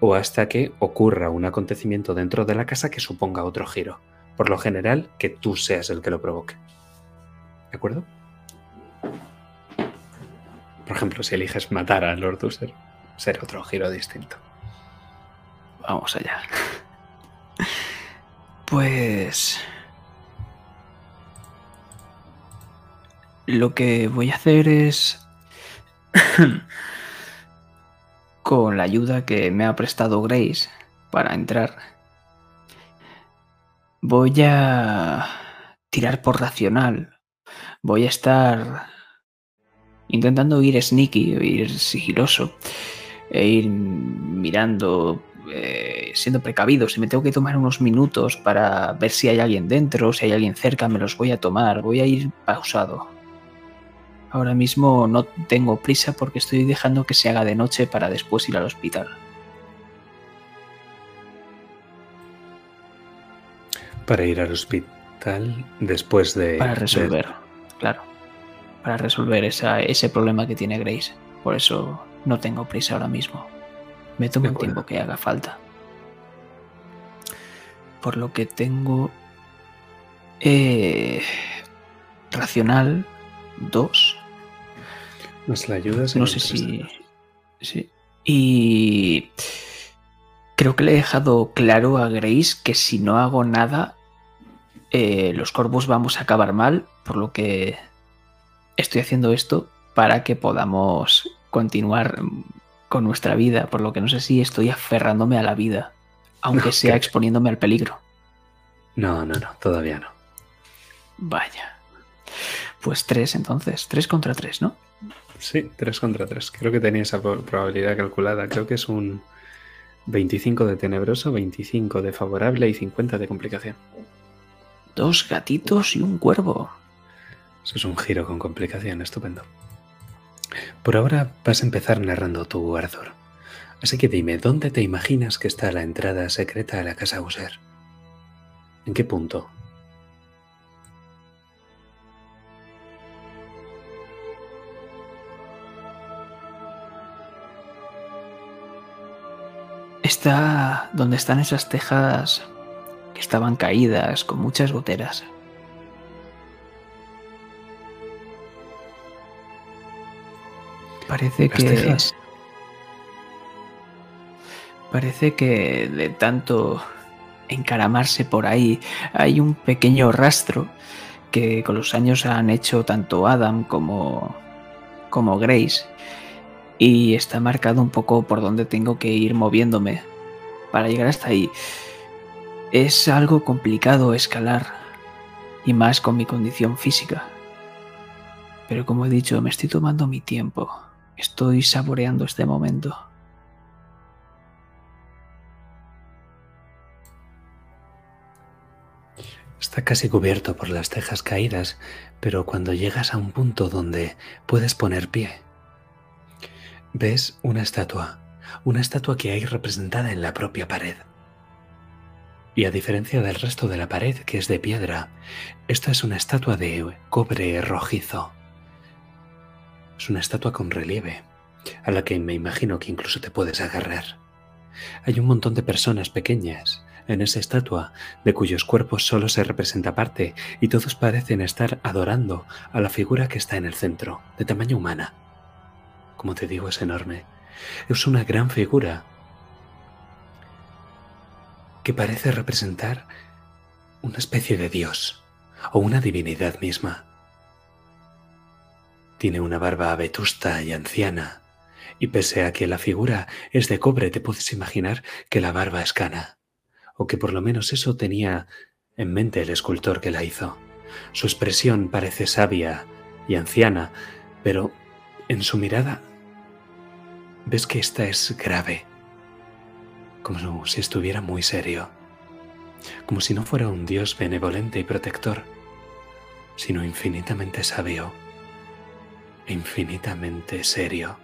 o hasta que ocurra un acontecimiento dentro de la casa que suponga otro giro. Por lo general, que tú seas el que lo provoque. ¿De acuerdo? Por ejemplo, si eliges matar a Lord User, será otro giro distinto. Vamos allá. Pues... Lo que voy a hacer es... [coughs] con la ayuda que me ha prestado Grace para entrar, voy a tirar por racional. Voy a estar intentando ir sneaky, ir sigiloso, e ir mirando, eh, siendo precavido. Si me tengo que tomar unos minutos para ver si hay alguien dentro, si hay alguien cerca, me los voy a tomar. Voy a ir pausado. Ahora mismo no tengo prisa porque estoy dejando que se haga de noche para después ir al hospital. Para ir al hospital después de... Para resolver, claro. Para resolver esa, ese problema que tiene Grace. Por eso no tengo prisa ahora mismo. Me tomo el tiempo que haga falta. Por lo que tengo... Eh, racional 2. Más la ayuda. No sé si... Sí. Y... Creo que le he dejado claro a Grace que si no hago nada, eh, los corvos vamos a acabar mal, por lo que estoy haciendo esto para que podamos continuar con nuestra vida, por lo que no sé si estoy aferrándome a la vida, aunque sea exponiéndome al peligro. No, no, no, todavía no. Vaya. Pues tres entonces, tres contra tres, ¿no? Sí, tres contra tres. Creo que tenía esa probabilidad calculada. Creo que es un 25 de tenebroso, 25 de favorable y 50 de complicación. Dos gatitos y un cuervo. Eso es un giro con complicación, estupendo. Por ahora vas a empezar narrando tu Arthur. Así que dime, ¿dónde te imaginas que está la entrada secreta a la casa User? ¿En qué punto? Está donde están esas tejas que estaban caídas con muchas goteras. Parece que. Parece que de tanto encaramarse por ahí hay un pequeño rastro que con los años han hecho tanto Adam como, como Grace y está marcado un poco por donde tengo que ir moviéndome para llegar hasta ahí. Es algo complicado escalar y más con mi condición física. Pero como he dicho, me estoy tomando mi tiempo. Estoy saboreando este momento. Está casi cubierto por las tejas caídas, pero cuando llegas a un punto donde puedes poner pie, ves una estatua, una estatua que hay representada en la propia pared. Y a diferencia del resto de la pared, que es de piedra, esta es una estatua de cobre rojizo. Es una estatua con relieve, a la que me imagino que incluso te puedes agarrar. Hay un montón de personas pequeñas en esa estatua, de cuyos cuerpos solo se representa parte, y todos parecen estar adorando a la figura que está en el centro, de tamaño humana. Como te digo, es enorme. Es una gran figura que parece representar una especie de dios o una divinidad misma. Tiene una barba vetusta y anciana, y pese a que la figura es de cobre, te puedes imaginar que la barba es cana, o que por lo menos eso tenía en mente el escultor que la hizo. Su expresión parece sabia y anciana, pero En su mirada ves que esta es grave, como si estuviera muy serio, como si no fuera un Dios benevolente y protector, sino infinitamente sabio infinitamente serio.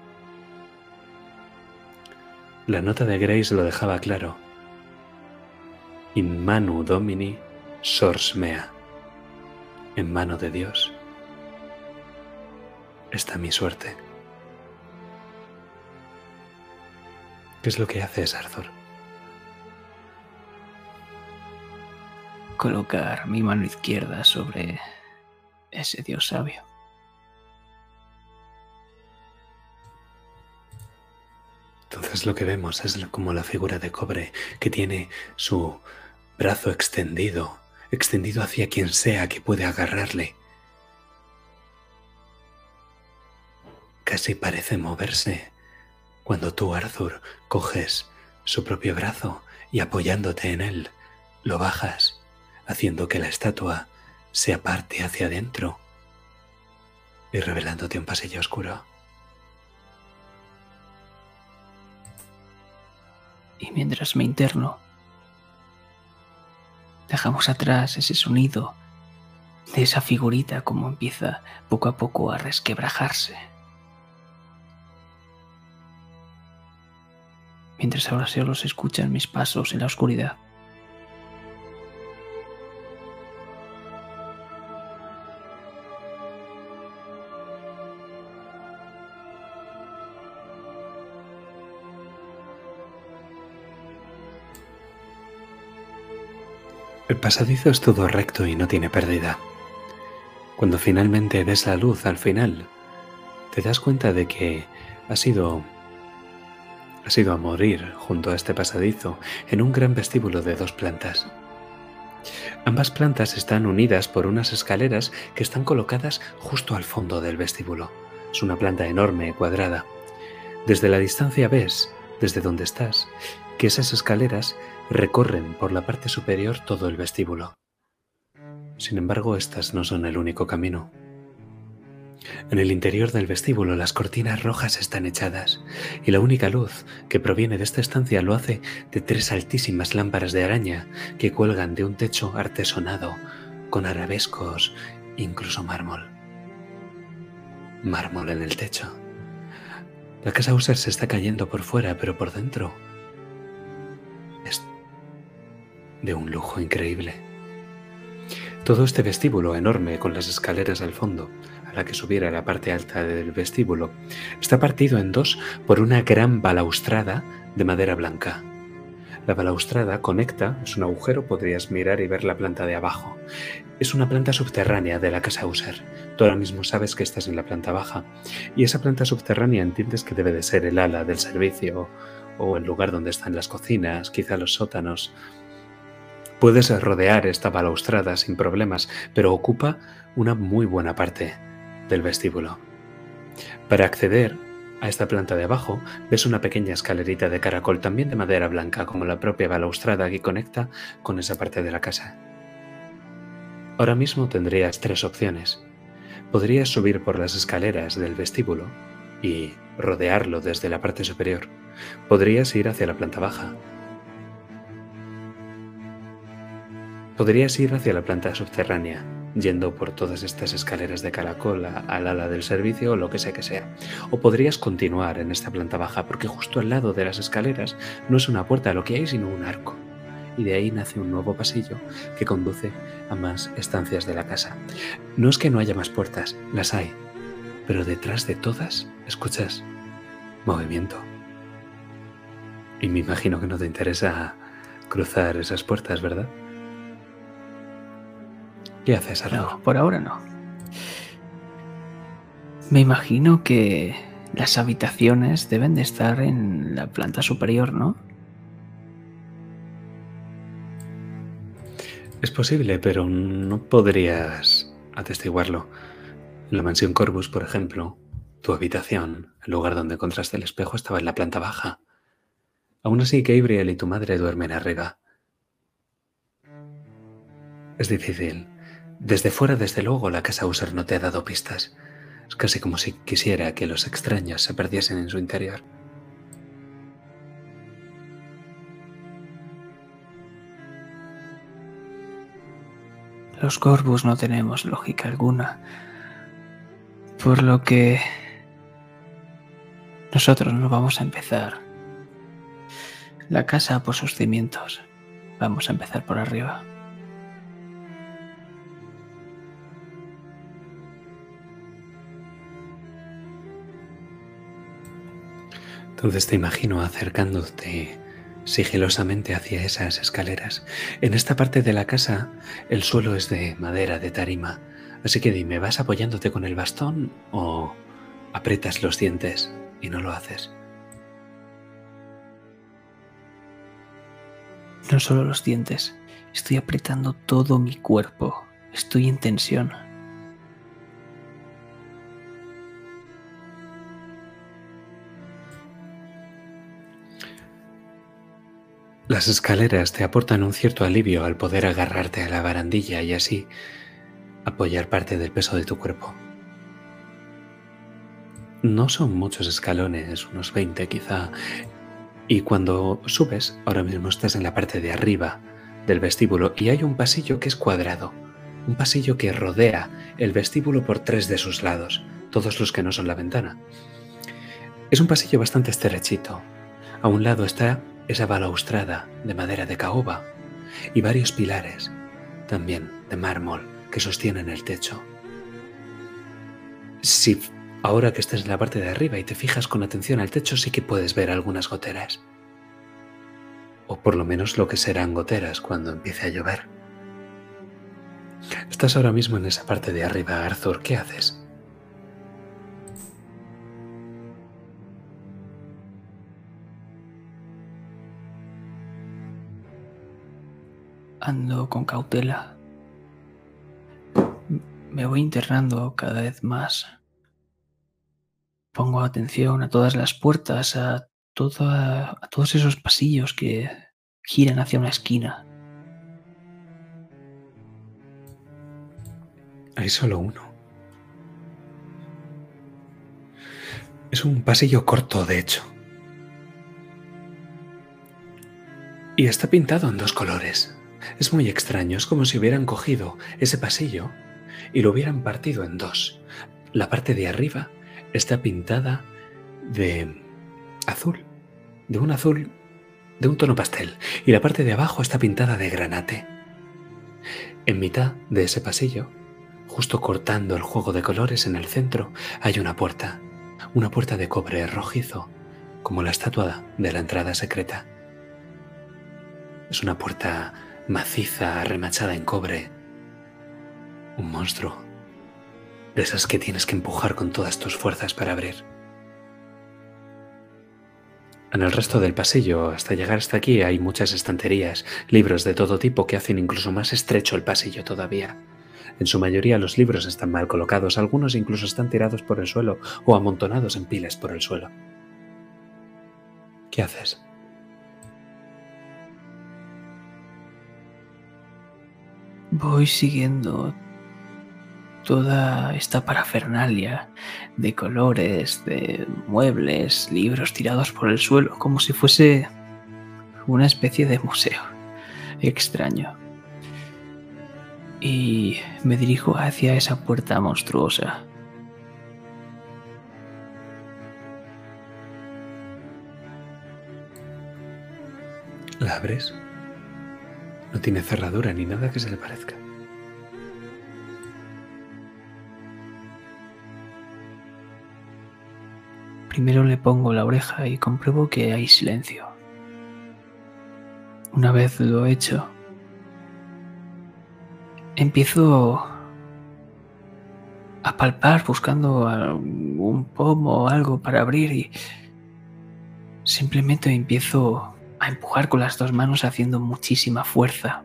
La nota de Grace lo dejaba claro. In manu domini sors mea. En mano de Dios está mi suerte. ¿Qué es lo que haces, Arthur? Colocar mi mano izquierda sobre ese Dios sabio. Entonces lo que vemos es como la figura de cobre que tiene su brazo extendido, extendido hacia quien sea que puede agarrarle. Casi parece moverse cuando tú, Arthur, coges su propio brazo y apoyándote en él, lo bajas, haciendo que la estatua se aparte hacia adentro y revelándote un pasillo oscuro. Y mientras me interno, dejamos atrás ese sonido de esa figurita como empieza poco a poco a resquebrajarse. Mientras ahora solo se escuchan mis pasos en la oscuridad. El pasadizo es todo recto y no tiene pérdida. Cuando finalmente ves la luz al final, te das cuenta de que ha sido ha ido a morir junto a este pasadizo en un gran vestíbulo de dos plantas. Ambas plantas están unidas por unas escaleras que están colocadas justo al fondo del vestíbulo. Es una planta enorme, cuadrada. Desde la distancia ves, desde donde estás, que esas escaleras recorren por la parte superior todo el vestíbulo. Sin embargo, estas no son el único camino. En el interior del vestíbulo las cortinas rojas están echadas y la única luz que proviene de esta estancia lo hace de tres altísimas lámparas de araña que cuelgan de un techo artesonado con arabescos, incluso mármol. Mármol en el techo. La casa User se está cayendo por fuera, pero por dentro de un lujo increíble. Todo este vestíbulo enorme con las escaleras al fondo, a la que subiera la parte alta del vestíbulo, está partido en dos por una gran balaustrada de madera blanca. La balaustrada conecta, es un agujero, podrías mirar y ver la planta de abajo. Es una planta subterránea de la casa User. Tú ahora mismo sabes que estás en la planta baja. Y esa planta subterránea entiendes que debe de ser el ala del servicio o el lugar donde están las cocinas, quizá los sótanos Puedes rodear esta balaustrada sin problemas, pero ocupa una muy buena parte del vestíbulo. Para acceder a esta planta de abajo, ves una pequeña escalerita de caracol, también de madera blanca, como la propia balaustrada que conecta con esa parte de la casa. Ahora mismo tendrías tres opciones. Podrías subir por las escaleras del vestíbulo y rodearlo desde la parte superior. Podrías ir hacia la planta baja Podrías ir hacia la planta subterránea, yendo por todas estas escaleras de caracol al ala del servicio o lo que sea que sea. O podrías continuar en esta planta baja, porque justo al lado de las escaleras no es una puerta lo que hay, sino un arco. Y de ahí nace un nuevo pasillo que conduce a más estancias de la casa. No es que no haya más puertas, las hay, pero detrás de todas escuchas movimiento. Y me imagino que no te interesa cruzar esas puertas, ¿verdad? ¿Qué haces, No, por ahora no. Me imagino que las habitaciones deben de estar en la planta superior, ¿no? Es posible, pero no podrías atestiguarlo. La mansión Corvus, por ejemplo, tu habitación, el lugar donde encontraste el espejo, estaba en la planta baja. Aún así, Gabriel y tu madre duermen arriba. Es difícil. Desde fuera, desde luego, la casa User no te ha dado pistas. Es casi como si quisiera que los extraños se perdiesen en su interior. Los Gorbus no tenemos lógica alguna, por lo que nosotros no vamos a empezar la casa por sus cimientos. Vamos a empezar por arriba. Entonces te imagino acercándote sigilosamente hacia esas escaleras. En esta parte de la casa el suelo es de madera de tarima, así que dime, ¿vas apoyándote con el bastón o aprietas los dientes y no lo haces? No solo los dientes, estoy apretando todo mi cuerpo, estoy en tensión. Las escaleras te aportan un cierto alivio al poder agarrarte a la barandilla y así apoyar parte del peso de tu cuerpo. No son muchos escalones, unos 20 quizá, y cuando subes, ahora mismo estás en la parte de arriba del vestíbulo y hay un pasillo que es cuadrado, un pasillo que rodea el vestíbulo por tres de sus lados, todos los que no son la ventana. Es un pasillo bastante estrechito. A un lado está esa balaustrada de madera de caoba y varios pilares, también de mármol, que sostienen el techo. Si ahora que estés en la parte de arriba y te fijas con atención al techo, sí que puedes ver algunas goteras. O por lo menos lo que serán goteras cuando empiece a llover. Estás ahora mismo en esa parte de arriba, Arthur. ¿Qué haces? Ando con cautela. Me voy internando cada vez más. Pongo atención a todas las puertas, a, a todos esos pasillos que giran hacia una esquina. Hay solo uno. Es un pasillo corto, de hecho. Y está pintado en dos colores. Es muy extraño, es como si hubieran cogido ese pasillo y lo hubieran partido en dos. La parte de arriba está pintada de azul, de un azul de un tono pastel, y la parte de abajo está pintada de granate. En mitad de ese pasillo, justo cortando el juego de colores en el centro, hay una puerta, una puerta de cobre rojizo, como la estatua de la entrada secreta. Es una puerta maciza, remachada en cobre. Un monstruo. De esas que tienes que empujar con todas tus fuerzas para abrir. En el resto del pasillo, hasta llegar hasta aquí, hay muchas estanterías, libros de todo tipo que hacen incluso más estrecho el pasillo todavía. En su mayoría los libros están mal colocados, algunos incluso están tirados por el suelo o amontonados en pilas por el suelo. ¿Qué haces? Voy siguiendo toda esta parafernalia de colores, de muebles, libros tirados por el suelo, como si fuese una especie de museo extraño. Y me dirijo hacia esa puerta monstruosa. ¿La abres? No tiene cerradura ni nada que se le parezca. Primero le pongo la oreja y compruebo que hay silencio. Una vez lo he hecho, empiezo a palpar buscando un pomo o algo para abrir y simplemente empiezo a empujar con las dos manos haciendo muchísima fuerza.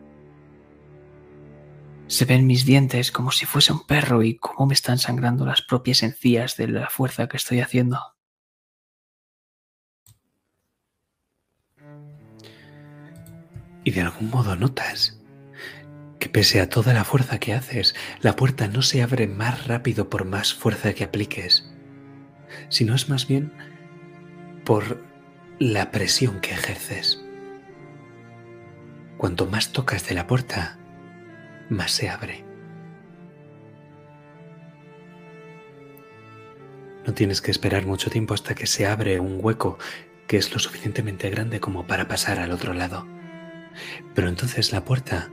Se ven mis dientes como si fuese un perro y cómo me están sangrando las propias encías de la fuerza que estoy haciendo. Y de algún modo notas que pese a toda la fuerza que haces, la puerta no se abre más rápido por más fuerza que apliques, sino es más bien por la presión que ejerces. Cuanto más tocas de la puerta, más se abre. No tienes que esperar mucho tiempo hasta que se abre un hueco que es lo suficientemente grande como para pasar al otro lado. Pero entonces la puerta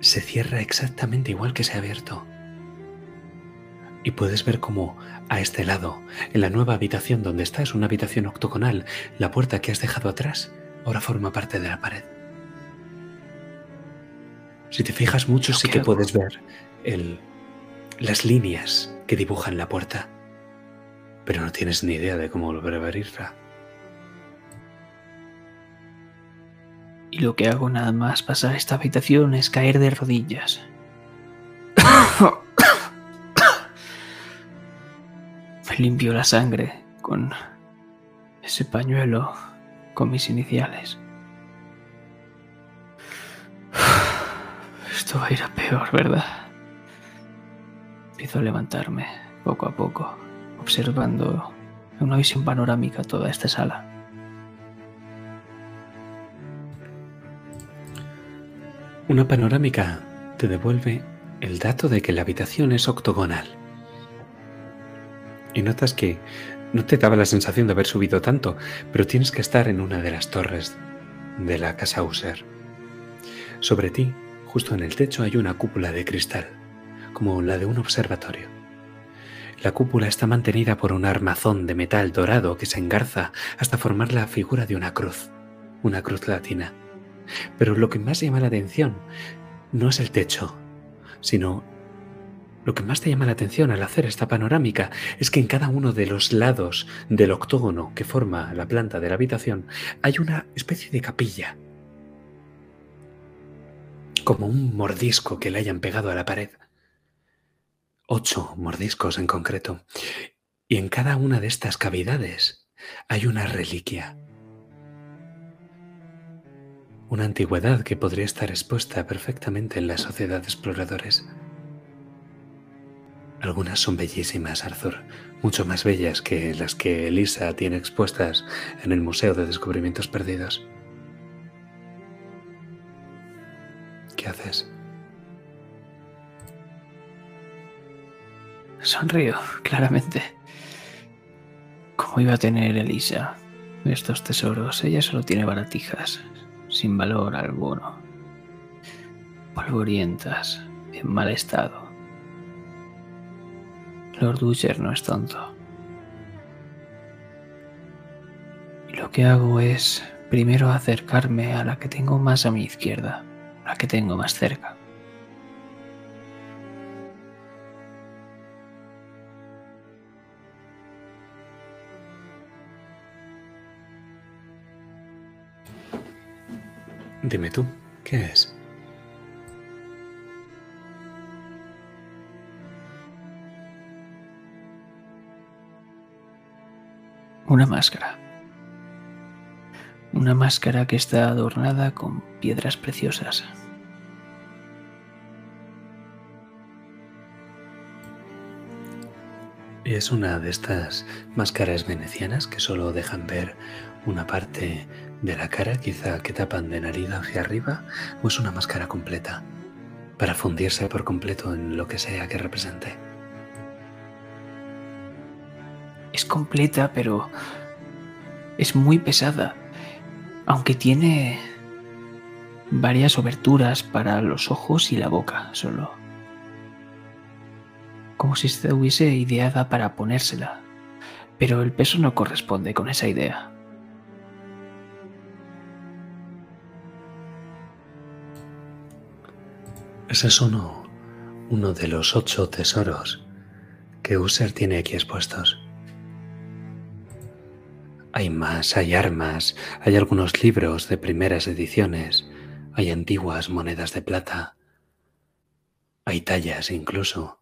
se cierra exactamente igual que se ha abierto. Y puedes ver cómo a este lado, en la nueva habitación donde estás, una habitación octogonal, la puerta que has dejado atrás ahora forma parte de la pared. Si te fijas mucho, sí que puedes ver el, las líneas que dibujan la puerta, pero no tienes ni idea de cómo volver a abrirla. Y lo que hago nada más pasar esta habitación es caer de rodillas. [laughs] Limpio la sangre con ese pañuelo con mis iniciales. Esto va a ir a peor, ¿verdad? Empiezo a levantarme poco a poco, observando una visión panorámica toda esta sala. Una panorámica te devuelve el dato de que la habitación es octogonal. Y notas que no te daba la sensación de haber subido tanto, pero tienes que estar en una de las torres de la casa User. Sobre ti, justo en el techo, hay una cúpula de cristal, como la de un observatorio. La cúpula está mantenida por un armazón de metal dorado que se engarza hasta formar la figura de una cruz, una cruz latina. Pero lo que más llama la atención no es el techo, sino lo que más te llama la atención al hacer esta panorámica es que en cada uno de los lados del octógono que forma la planta de la habitación hay una especie de capilla, como un mordisco que le hayan pegado a la pared. Ocho mordiscos en concreto. Y en cada una de estas cavidades hay una reliquia, una antigüedad que podría estar expuesta perfectamente en la sociedad de exploradores. Algunas son bellísimas, Arthur, mucho más bellas que las que Elisa tiene expuestas en el Museo de Descubrimientos Perdidos. ¿Qué haces? Sonrío, claramente. ¿Cómo iba a tener Elisa estos tesoros? Ella solo tiene baratijas sin valor alguno, polvorientas, en mal estado. Lord Usher no es tonto. Lo que hago es primero acercarme a la que tengo más a mi izquierda, la que tengo más cerca. Dime tú, ¿qué es? Una máscara. Una máscara que está adornada con piedras preciosas. Es una de estas máscaras venecianas que solo dejan ver una parte de la cara, quizá que tapan de nariz hacia arriba, o es una máscara completa, para fundirse por completo en lo que sea que represente. Es completa, pero es muy pesada, aunque tiene varias oberturas para los ojos y la boca solo. Como si estuviese ideada para ponérsela, pero el peso no corresponde con esa idea. Ese es uno, uno de los ocho tesoros que User tiene aquí expuestos. Hay más, hay armas, hay algunos libros de primeras ediciones, hay antiguas monedas de plata, hay tallas incluso,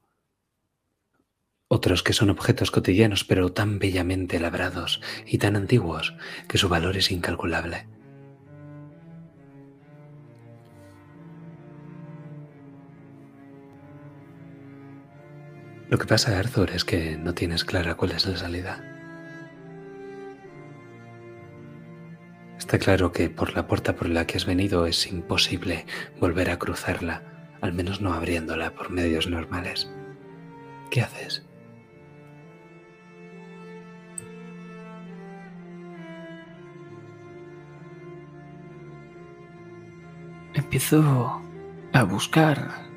otros que son objetos cotidianos pero tan bellamente labrados y tan antiguos que su valor es incalculable. Lo que pasa, Arthur, es que no tienes clara cuál es la salida. Está claro que por la puerta por la que has venido es imposible volver a cruzarla, al menos no abriéndola por medios normales. ¿Qué haces? Empiezo a buscar.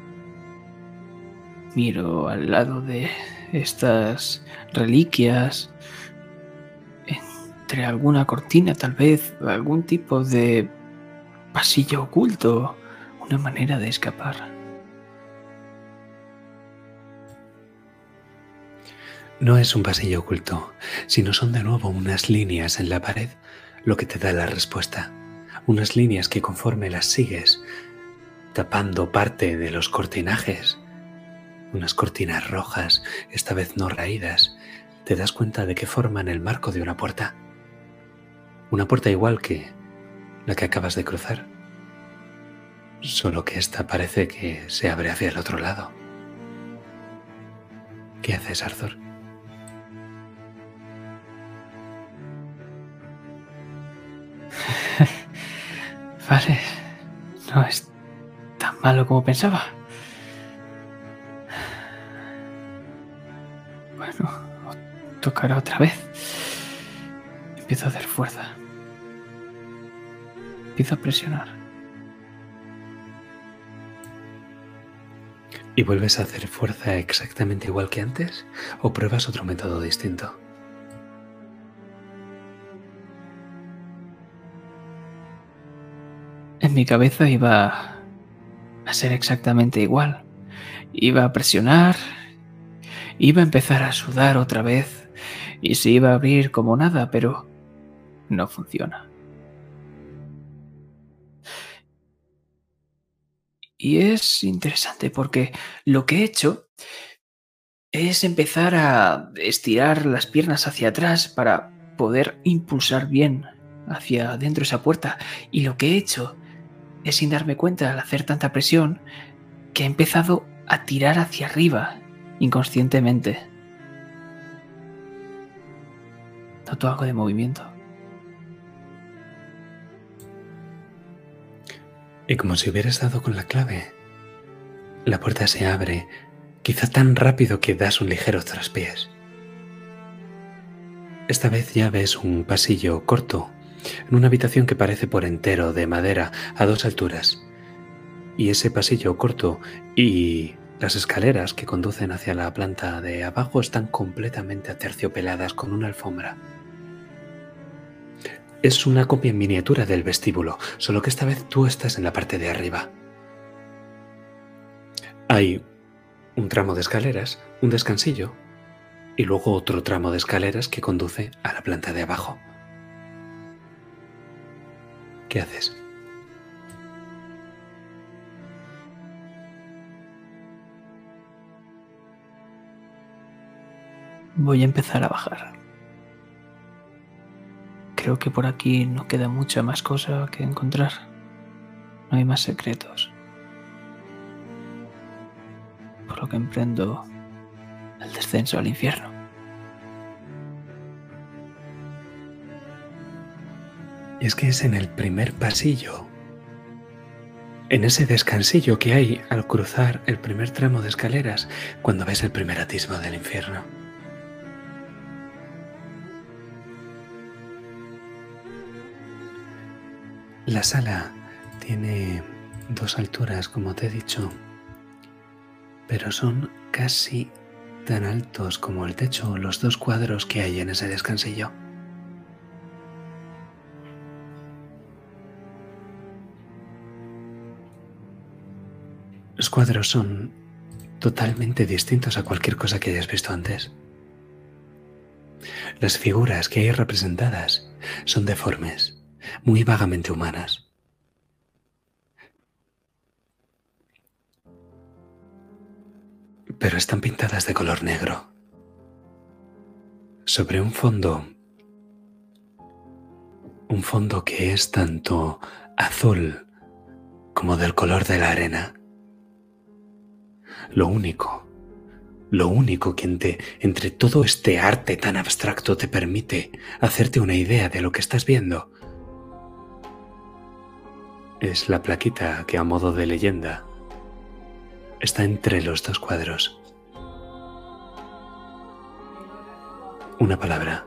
Miro al lado de estas reliquias, entre alguna cortina tal vez, algún tipo de pasillo oculto, una manera de escapar. No es un pasillo oculto, sino son de nuevo unas líneas en la pared lo que te da la respuesta. Unas líneas que conforme las sigues, tapando parte de los cortinajes, unas cortinas rojas, esta vez no raídas, te das cuenta de que forman el marco de una puerta. Una puerta igual que la que acabas de cruzar, solo que esta parece que se abre hacia el otro lado. ¿Qué haces, Arthur? [laughs] vale, no es tan malo como pensaba. Bueno, tocará otra vez. Empiezo a hacer fuerza. Empiezo a presionar. ¿Y vuelves a hacer fuerza exactamente igual que antes? ¿O pruebas otro método distinto? En mi cabeza iba a ser exactamente igual. Iba a presionar, iba a empezar a sudar otra vez y se iba a abrir como nada, pero no funciona. Y es interesante porque lo que he hecho es empezar a estirar las piernas hacia atrás para poder impulsar bien hacia adentro esa puerta. Y lo que he hecho es sin darme cuenta al hacer tanta presión que he empezado a tirar hacia arriba inconscientemente. Noto algo de movimiento. Y como si hubieras dado con la clave, la puerta se abre, quizá tan rápido que das un ligero traspiés. Esta vez ya ves un pasillo corto, en una habitación que parece por entero de madera a dos alturas. Y ese pasillo corto y las escaleras que conducen hacia la planta de abajo están completamente aterciopeladas con una alfombra. Es una copia en miniatura del vestíbulo, solo que esta vez tú estás en la parte de arriba. Hay un tramo de escaleras, un descansillo y luego otro tramo de escaleras que conduce a la planta de abajo. ¿Qué haces? Voy a empezar a bajar. Creo que por aquí no queda mucha más cosa que encontrar. No hay más secretos. Por lo que emprendo el descenso al infierno. Y es que es en el primer pasillo, en ese descansillo que hay al cruzar el primer tramo de escaleras, cuando ves el primer atisbo del infierno. La sala tiene dos alturas, como te he dicho, pero son casi tan altos como el techo los dos cuadros que hay en ese descansillo. Los cuadros son totalmente distintos a cualquier cosa que hayas visto antes. Las figuras que hay representadas son deformes muy vagamente humanas. Pero están pintadas de color negro. Sobre un fondo, un fondo que es tanto azul como del color de la arena. Lo único lo único que entre, todo este arte tan abstracto te permite hacerte una idea de lo que estás viendo es la plaquita que a modo de leyenda está entre los dos cuadros. Una palabra.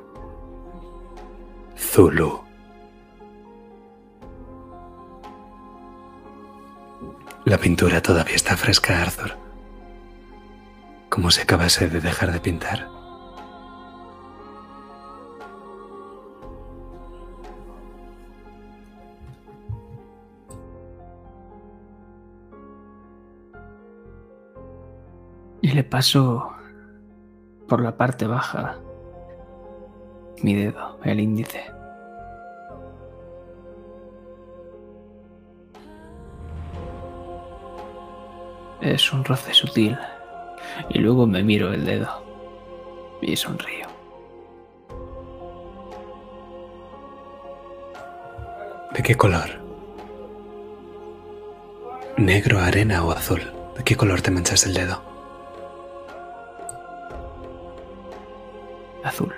Zulu. La pintura todavía está fresca, Arthur. Como si acabase de dejar de pintar. Y le paso por la parte baja mi dedo, el índice. Es un roce sutil. Y luego me miro el dedo. Y sonrío. ¿De qué color? ¿Negro, arena o azul? ¿De qué color te manchas el dedo? Azul.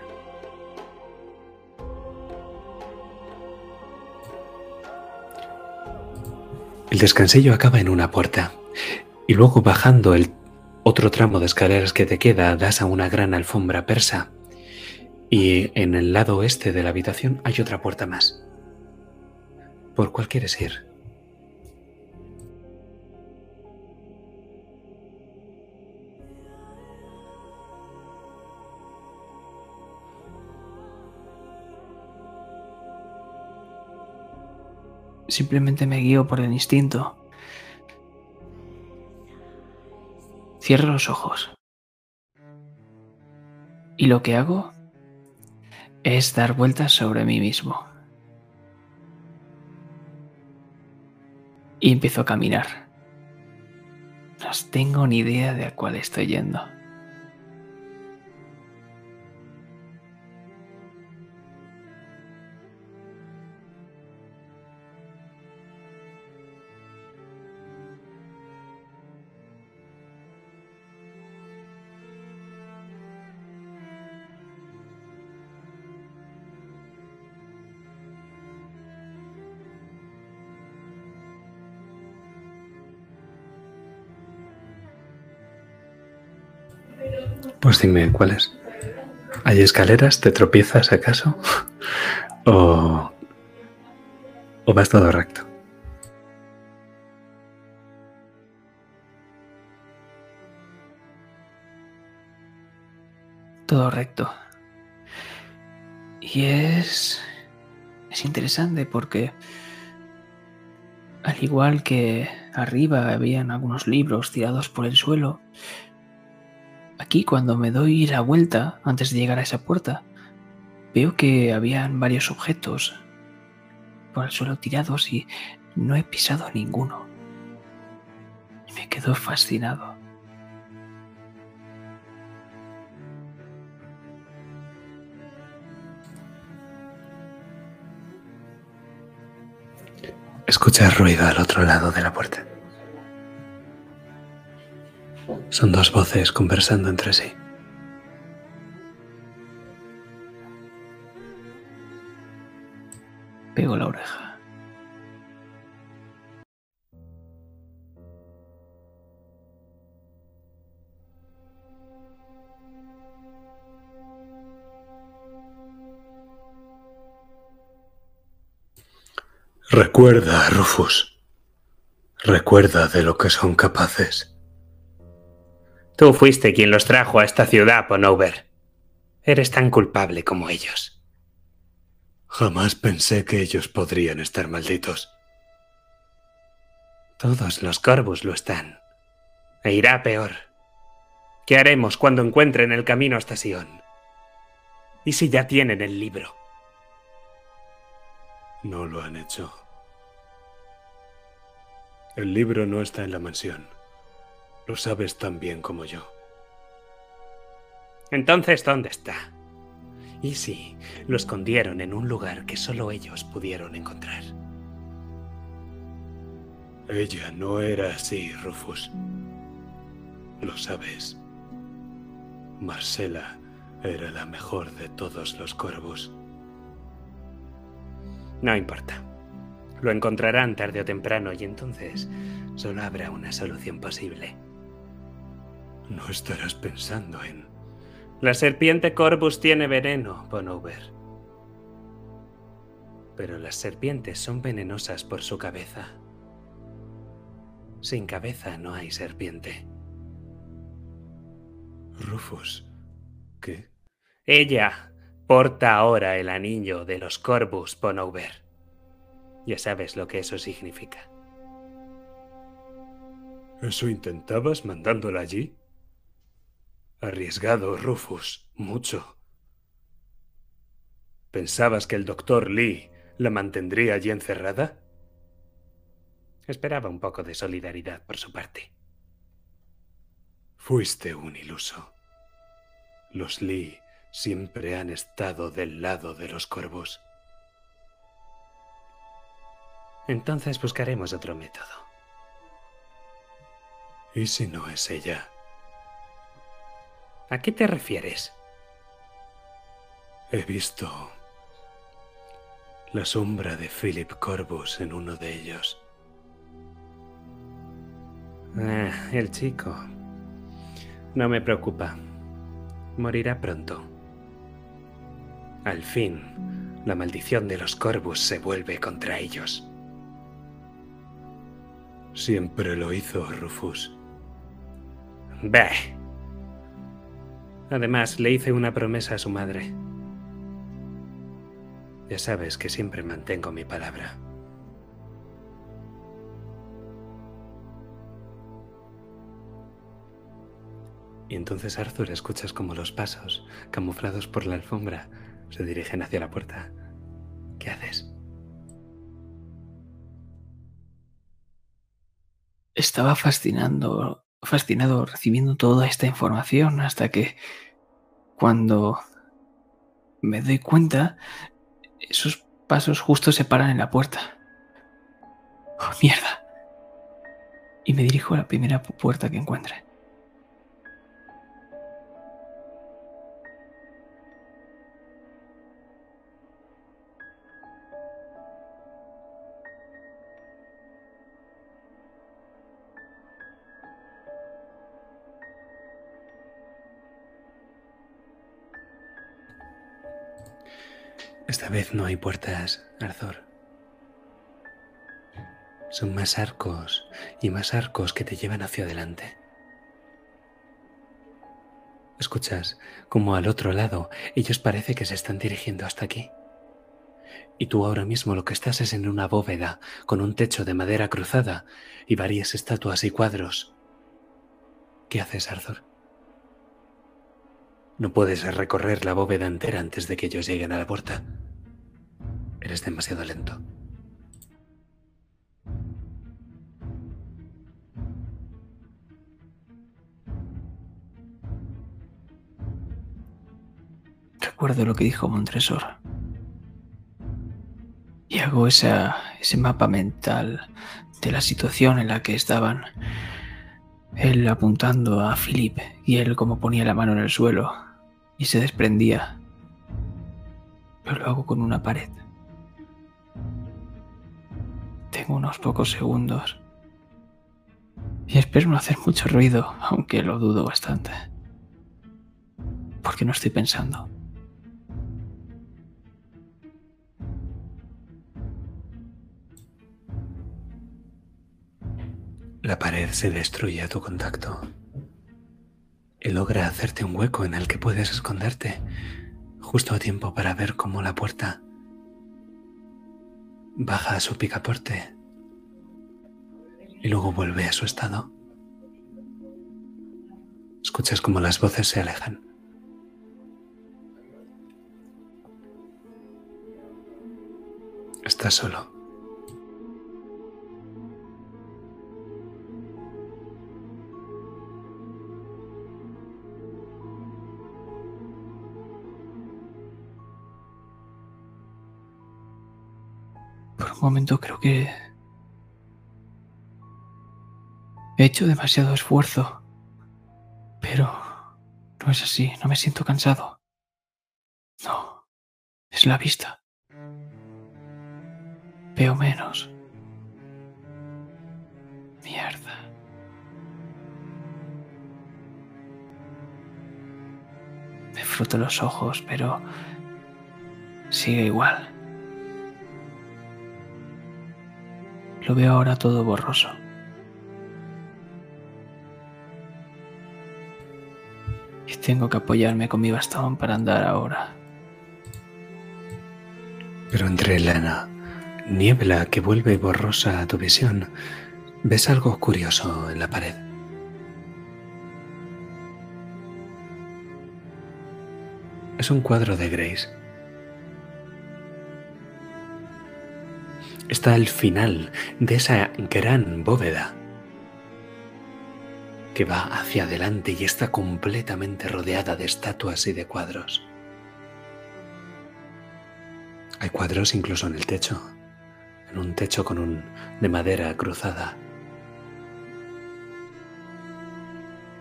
El descansillo acaba en una puerta y luego bajando el otro tramo de escaleras que te queda das a una gran alfombra persa y en el lado oeste de la habitación hay otra puerta más. ¿Por cuál quieres ir? Simplemente me guío por el instinto. Cierro los ojos. Y lo que hago es dar vueltas sobre mí mismo. Y empiezo a caminar. No tengo ni idea de a cuál estoy yendo. Pues dime, ¿cuáles? ¿Hay escaleras? ¿Te tropiezas acaso? [laughs] ¿O, o vas todo recto? Todo recto. Y es... Es interesante porque... Al igual que arriba habían algunos libros tirados por el suelo, Aquí cuando me doy la vuelta antes de llegar a esa puerta, veo que habían varios objetos por el suelo tirados y no he pisado ninguno. Me quedo fascinado. Escucha ruido al otro lado de la puerta. Son dos voces conversando entre sí. Pego la oreja. Recuerda, Rufus. Recuerda de lo que son capaces. Tú fuiste quien los trajo a esta ciudad, Ponover. Eres tan culpable como ellos. Jamás pensé que ellos podrían estar malditos. Todos los Corvus lo están. E irá peor. ¿Qué haremos cuando encuentren el camino hasta Sion? ¿Y si ya tienen el libro? No lo han hecho. El libro no está en la mansión. Lo sabes tan bien como yo. Entonces, ¿dónde está? Y sí, lo escondieron en un lugar que solo ellos pudieron encontrar. Ella no era así, Rufus. Lo sabes. Marcela era la mejor de todos los corvos. No importa. Lo encontrarán tarde o temprano y entonces solo habrá una solución posible. No estarás pensando en... La serpiente Corvus tiene veneno, Bonover. Pero las serpientes son venenosas por su cabeza. Sin cabeza no hay serpiente. Rufus, ¿qué? Ella porta ahora el anillo de los Corvus, Bonover. Ya sabes lo que eso significa. ¿Eso intentabas mandándola allí? Arriesgado, Rufus, mucho. ¿Pensabas que el doctor Lee la mantendría allí encerrada? Esperaba un poco de solidaridad por su parte. Fuiste un iluso. Los Lee siempre han estado del lado de los corvos. Entonces buscaremos otro método. ¿Y si no es ella? ¿A qué te refieres? He visto la sombra de Philip Corbus en uno de ellos. Ah, el chico. No me preocupa. Morirá pronto. Al fin, la maldición de los Corvus se vuelve contra ellos. Siempre lo hizo Rufus. Bah. Además, le hice una promesa a su madre. Ya sabes que siempre mantengo mi palabra. Y entonces Arthur escuchas como los pasos, camuflados por la alfombra, se dirigen hacia la puerta. ¿Qué haces? Estaba fascinando, fascinado recibiendo toda esta información hasta que cuando me doy cuenta, esos pasos justo se paran en la puerta. ¡Oh, mierda! Y me dirijo a la primera puerta que encuentre. Esta vez no hay puertas, Arthur. Son más arcos y más arcos que te llevan hacia adelante. Escuchas como al otro lado ellos parece que se están dirigiendo hasta aquí. Y tú ahora mismo lo que estás es en una bóveda con un techo de madera cruzada y varias estatuas y cuadros. ¿Qué haces, Arthur? No puedes recorrer la bóveda entera antes de que ellos lleguen a la puerta. Eres demasiado lento. Recuerdo lo que dijo Montresor. Y hago ese mapa mental de la situación en la que estaban. Él apuntando a Philip y él como ponía la mano en el suelo y se desprendía. Pero lo hago con una pared. Tengo unos pocos segundos. Y espero no hacer mucho ruido, aunque lo dudo bastante. Porque no estoy pensando. La pared se destruye a tu contacto y logra hacerte un hueco en el que puedes esconderte justo a tiempo para ver cómo la puerta baja a su picaporte y luego vuelve a su estado. Escuchas cómo las voces se alejan. Estás solo. Momento creo que he hecho demasiado esfuerzo, pero No es así, no me siento cansado. No, es la vista. Veo menos. Mierda. Me froto los ojos, pero sigue igual. Lo veo ahora todo borroso. Y tengo que apoyarme con mi bastón para andar ahora. Pero entre la niebla que vuelve borrosa a tu visión, ves algo curioso en la pared. Es un cuadro de Grace. Está al final de esa gran bóveda que va hacia adelante y está completamente rodeada de estatuas y de cuadros. Hay cuadros incluso en el techo, en un techo con un de madera cruzada.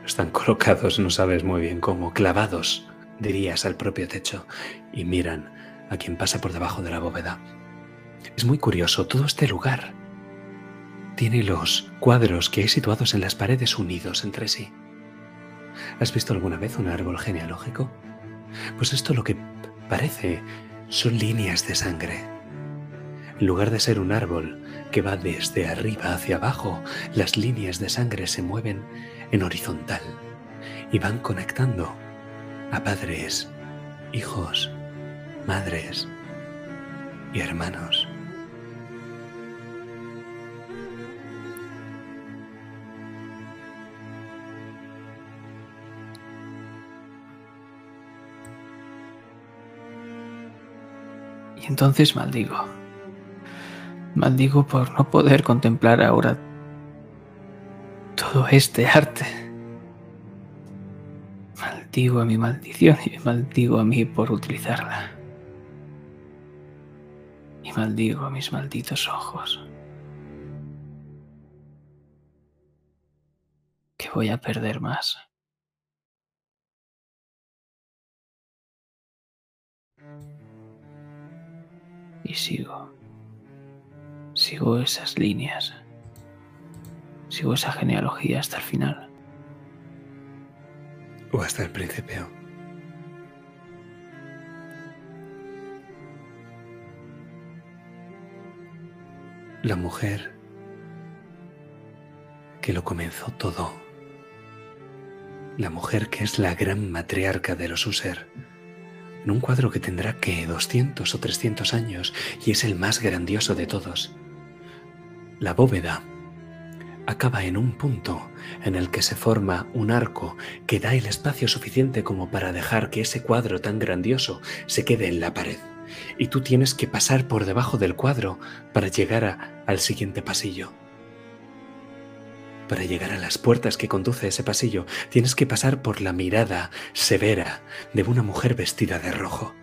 Están colocados, no sabes muy bien cómo, clavados, dirías, al propio techo y miran a quien pasa por debajo de la bóveda. Es muy curioso, todo este lugar tiene los cuadros que hay situados en las paredes unidos entre sí. ¿Has visto alguna vez un árbol genealógico? Pues esto lo que parece son líneas de sangre. En lugar de ser un árbol que va desde arriba hacia abajo, las líneas de sangre se mueven en horizontal y van conectando a padres, hijos, madres y hermanos. Entonces maldigo. Maldigo por no poder contemplar ahora todo este arte. Maldigo a mi maldición y maldigo a mí por utilizarla. Y maldigo a mis malditos ojos. Que voy a perder más. Y sigo. Sigo esas líneas. Sigo esa genealogía hasta el final. O hasta el principio. La mujer que lo comenzó todo. La mujer que es la gran matriarca de los User en un cuadro que tendrá que 200 o 300 años y es el más grandioso de todos. La bóveda acaba en un punto en el que se forma un arco que da el espacio suficiente como para dejar que ese cuadro tan grandioso se quede en la pared. Y tú tienes que pasar por debajo del cuadro para llegar al siguiente pasillo. Para llegar a las puertas que conduce ese pasillo, tienes que pasar por la mirada severa de una mujer vestida de rojo.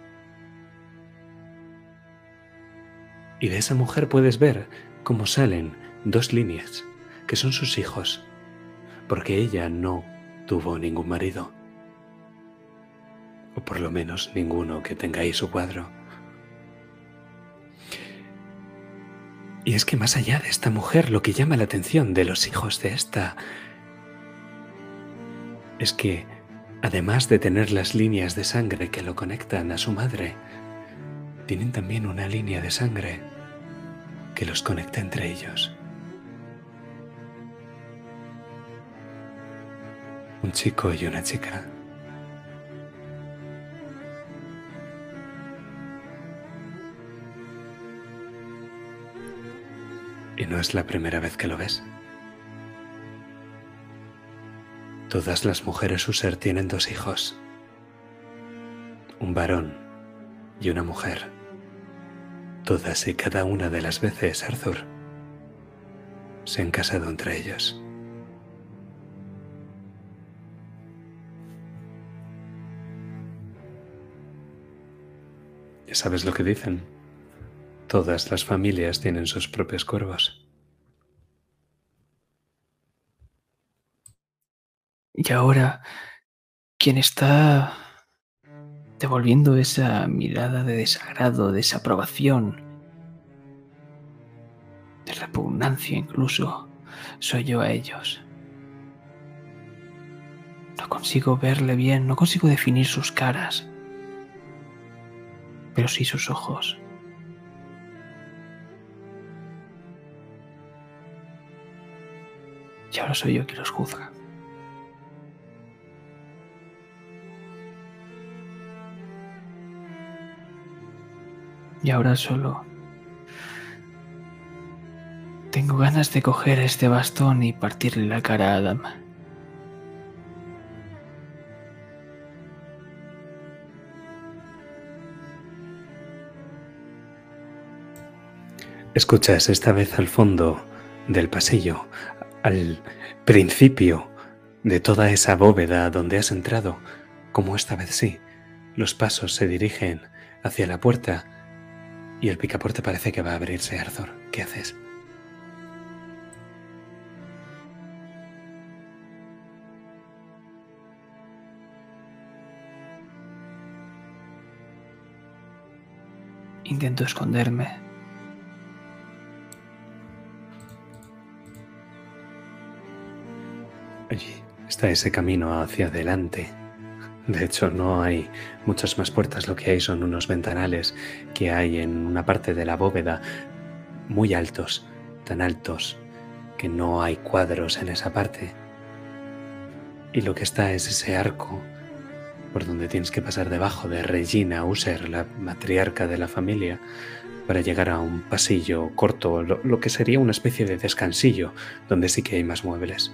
Y de esa mujer puedes ver cómo salen dos líneas, que son sus hijos, porque ella no tuvo ningún marido, o por lo menos ninguno que tenga ahí su cuadro. Y es que más allá de esta mujer, lo que llama la atención de los hijos de esta es que, además de tener las líneas de sangre que lo conectan a su madre, tienen también una línea de sangre que los conecta entre ellos. Un chico y una chica. Y no es la primera vez que lo ves. Todas las mujeres User tienen dos hijos, un varón y una mujer. Todas y cada una de las veces Arthur se han casado entre ellos. ¿Ya sabes lo que dicen? Todas las familias tienen sus propios cuervos. Y ahora quien está devolviendo esa mirada de desagrado, desaprobación, de repugnancia incluso, soy yo a ellos. No consigo verle bien, no consigo definir sus caras, pero sí sus ojos. Y ahora soy yo quien los juzga. Y ahora solo tengo ganas de coger este bastón y partirle la cara a Adam. Escuchas esta vez al fondo del pasillo, al principio de toda esa bóveda donde has entrado, como esta vez sí, los pasos se dirigen hacia la puerta y el picaporte parece que va a abrirse, Arthur. ¿Qué haces? Intento esconderme. Está ese camino hacia adelante. De hecho, no hay muchas más puertas, lo que hay son unos ventanales que hay en una parte de la bóveda muy altos, tan altos que no hay cuadros en esa parte. Y lo que está es ese arco por donde tienes que pasar debajo de Regina User, la matriarca de la familia, para llegar a un pasillo corto, lo, lo que sería una especie de descansillo, donde sí que hay más muebles.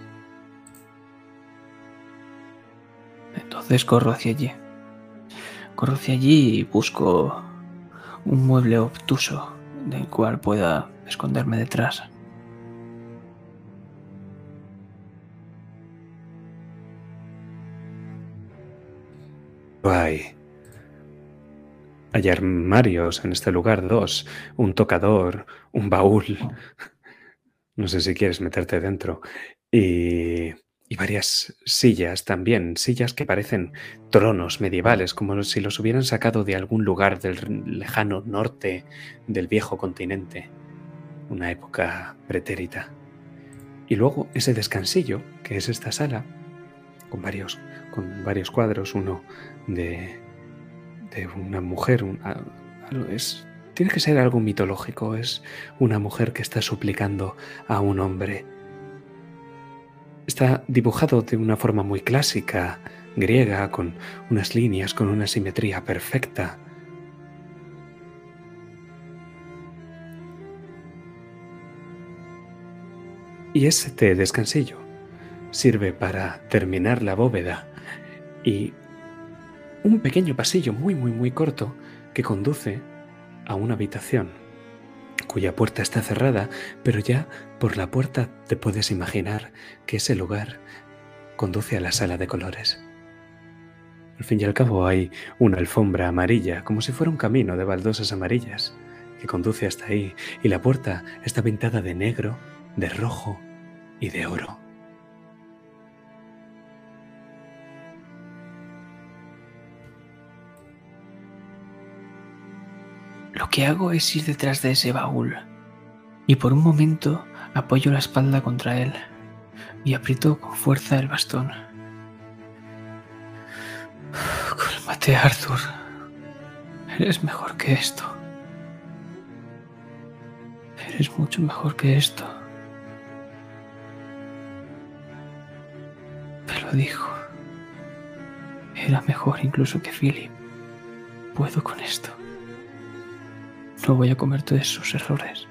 Entonces corro hacia allí. Corro hacia allí y busco un mueble obtuso del cual pueda esconderme detrás. Hay, hay armarios en este lugar, dos, un tocador, un baúl. No sé si quieres meterte dentro. Y y varias sillas también, sillas que parecen tronos medievales, como si los hubieran sacado de algún lugar del lejano norte del viejo continente, una época pretérita. Y luego ese descansillo, que es esta sala, con varios, con varios cuadros, uno de, de una mujer, es, tiene que ser algo mitológico, es una mujer que está suplicando a un hombre Está dibujado de una forma muy clásica, griega, con unas líneas, con una simetría perfecta. Y este descansillo sirve para terminar la bóveda y un pequeño pasillo muy muy muy corto que conduce a una habitación cuya puerta está cerrada, pero ya por la puerta te puedes imaginar que ese lugar conduce a la sala de colores. Al fin y al cabo hay una alfombra amarilla, como si fuera un camino de baldosas amarillas, que conduce hasta ahí, y la puerta está pintada de negro, de rojo y de oro. Lo que hago es ir detrás de ese baúl y por un momento apoyo la espalda contra él y aprieto con fuerza el bastón. [sighs] Cálmate, Arthur. Eres mejor que esto. Eres mucho mejor que esto. Te lo dijo. Era mejor incluso que Philip. Puedo con esto. No voy a cometer esos errores.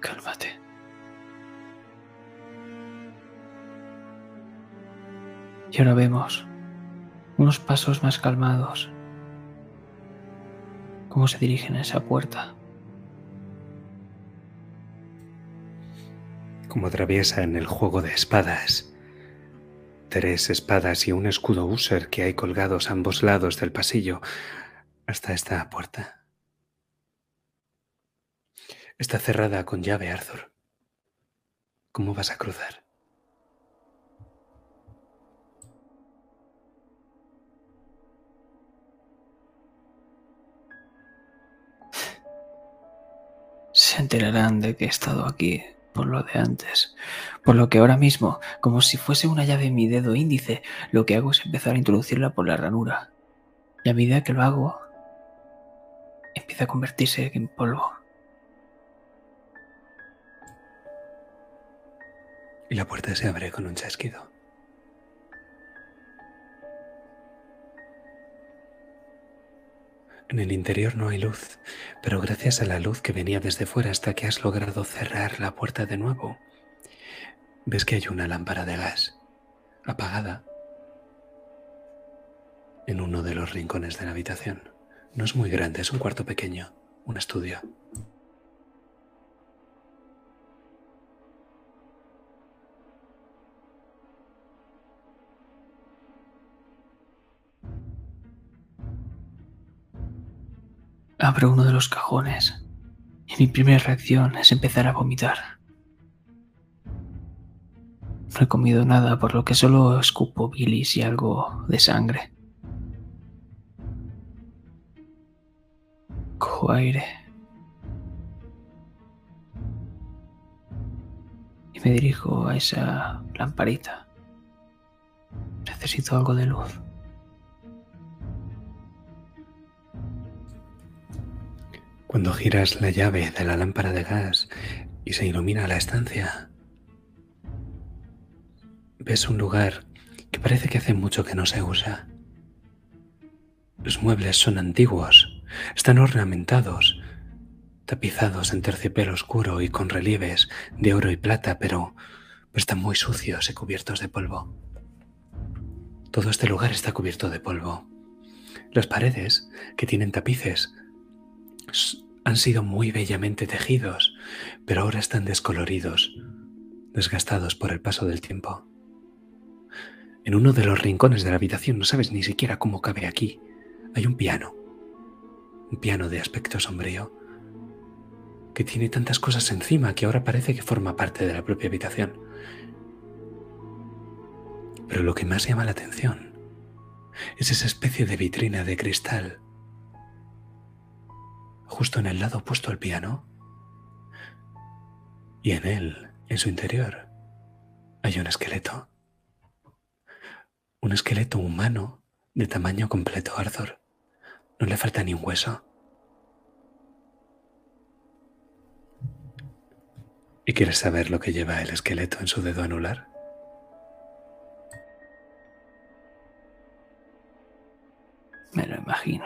Cálmate. Y ahora vemos unos pasos más calmados. Cómo se dirigen a esa puerta. Como atraviesa en el juego de espadas. Tres espadas y un escudo user que hay colgados a ambos lados del pasillo hasta esta puerta. Está cerrada con llave, Arthur. ¿Cómo vas a cruzar? Se enterarán de que he estado aquí por lo de antes. Por lo que ahora mismo, como si fuese una llave en mi dedo índice, lo que hago es empezar a introducirla por la ranura. Y a medida que lo hago, empieza a convertirse en polvo. Y la puerta se abre con un chasquido. En el interior no hay luz, pero gracias a la luz que venía desde fuera hasta que has logrado cerrar la puerta de nuevo, ves que hay una lámpara de gas apagada en uno de los rincones de la habitación. No es muy grande, es un cuarto pequeño, un estudio. Abro uno de los cajones y mi primera reacción es empezar a vomitar. No he comido nada, por lo que solo escupo bilis y algo de sangre. Aire. Y me dirijo a esa lamparita. Necesito algo de luz. Cuando giras la llave de la lámpara de gas y se ilumina la estancia, ves un lugar que parece que hace mucho que no se usa. Los muebles son antiguos, están ornamentados, tapizados en terciopelo oscuro y con relieves de oro y plata, pero están muy sucios y cubiertos de polvo. Todo este lugar está cubierto de polvo. Las paredes, que tienen tapices, han sido muy bellamente tejidos, pero ahora están descoloridos, desgastados por el paso del tiempo. En uno de los rincones de la habitación, no sabes ni siquiera cómo cabe aquí, hay un piano, un piano de aspecto sombrío, que tiene tantas cosas encima que ahora parece que forma parte de la propia habitación. Pero lo que más llama la atención es esa especie de vitrina de cristal justo en el lado opuesto al piano. Y en él, en su interior, hay un esqueleto. Un esqueleto humano de tamaño completo, Arthur. No le falta ni un hueso. ¿Y quieres saber lo que lleva el esqueleto en su dedo anular? Me lo imagino.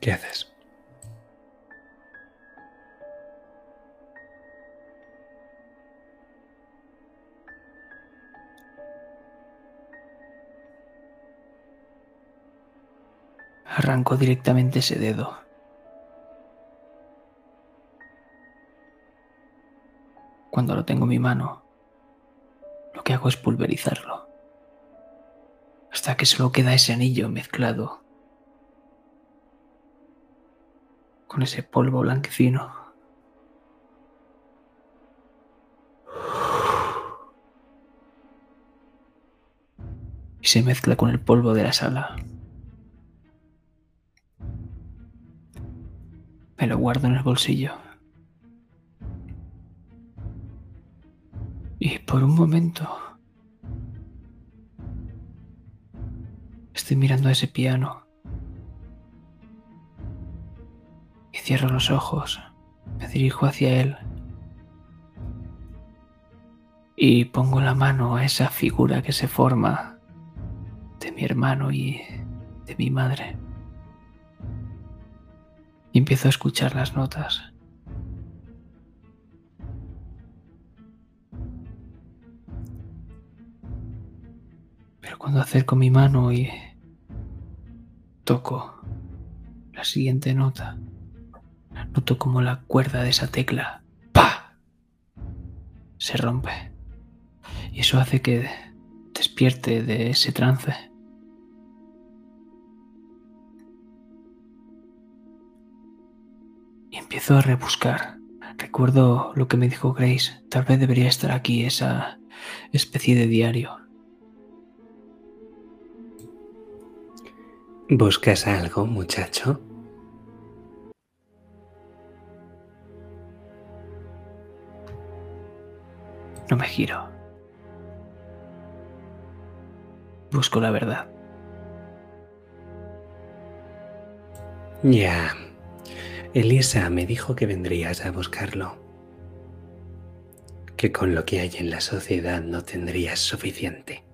¿Qué haces? Arranco directamente ese dedo. Cuando lo tengo en mi mano, lo que hago es pulverizarlo. Hasta que solo queda ese anillo mezclado con ese polvo blanquecino. Y se mezcla con el polvo de la sala. Me lo guardo en el bolsillo. Y por un momento estoy mirando a ese piano Cierro los ojos, me dirijo hacia él y pongo la mano a esa figura que se forma de mi hermano y de mi madre. Y empiezo a escuchar las notas. Pero cuando acerco mi mano y toco la siguiente nota, Noto como la cuerda de esa tecla ¡pa! se rompe. Y eso hace que despierte de ese trance. Empiezo a rebuscar. Recuerdo lo que me dijo Grace. Tal vez debería estar aquí esa especie de diario. ¿Buscas algo, muchacho? No me giro. Busco la verdad. Ya. Elisa me dijo que vendrías a buscarlo. Que con lo que hay en la sociedad no tendrías suficiente.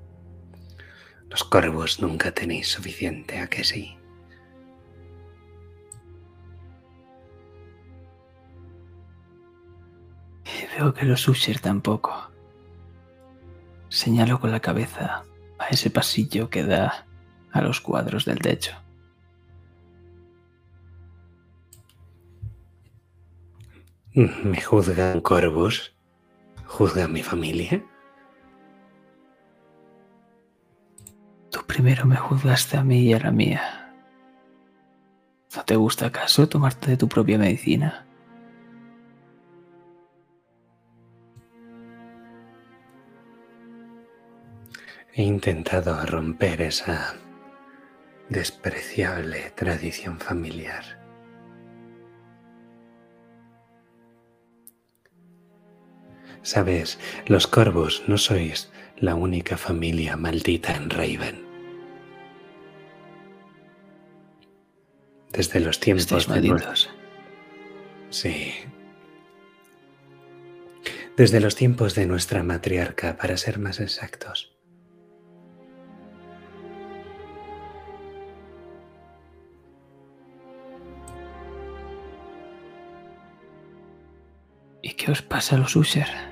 Los corvos nunca tenéis suficiente, ¿a que sí? Veo que los Usher tampoco. Señalo con la cabeza a ese pasillo que da a los cuadros del techo. ¿Me juzgan corvos? ¿Juzgan mi familia? Tú primero me juzgaste a mí y a la mía. ¿No te gusta acaso tomarte de tu propia medicina? He intentado romper esa despreciable tradición familiar. Sabes, los corvos no sois la única familia maldita en Raven. Desde los tiempos malditos. Sí. Desde los tiempos de nuestra matriarca, para ser más exactos. ¿Y qué os pasa a los Usher?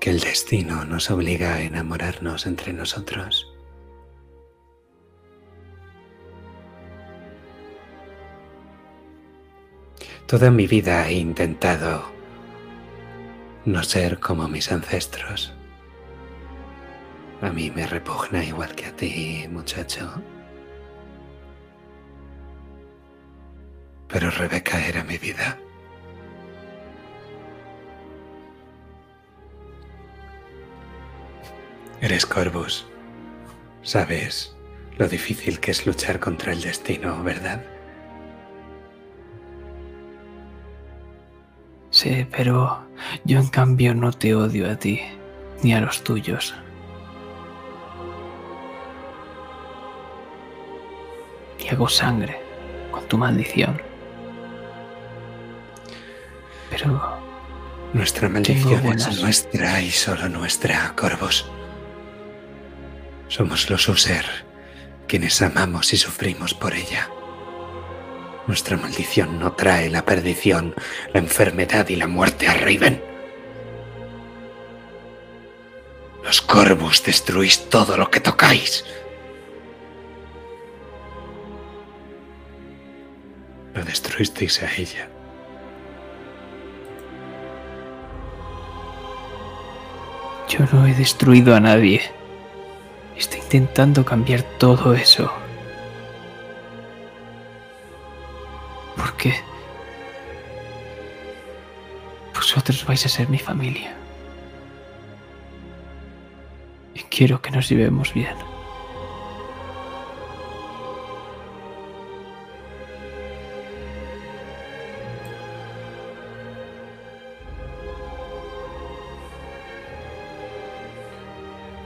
Que el destino nos obliga a enamorarnos entre nosotros. Toda mi vida he intentado no ser como mis ancestros. A mí me repugna igual que a ti, muchacho. Pero Rebeca era mi vida. Eres Corvus. Sabes lo difícil que es luchar contra el destino, ¿verdad? Sí, pero yo en cambio no te odio a ti, ni a los tuyos. Y hago sangre con tu maldición. Pero Nuestra maldición es nuestra y solo nuestra, Corvus. Somos los User, quienes amamos y sufrimos por ella. Nuestra maldición no trae la perdición, la enfermedad y la muerte a Raven. Los Corvus destruís todo lo que tocáis. Lo destruisteis a ella. yo no he destruido a nadie. Estoy intentando cambiar todo eso. ¿Por qué? Vosotros vais a ser mi familia. Y quiero que nos llevemos bien.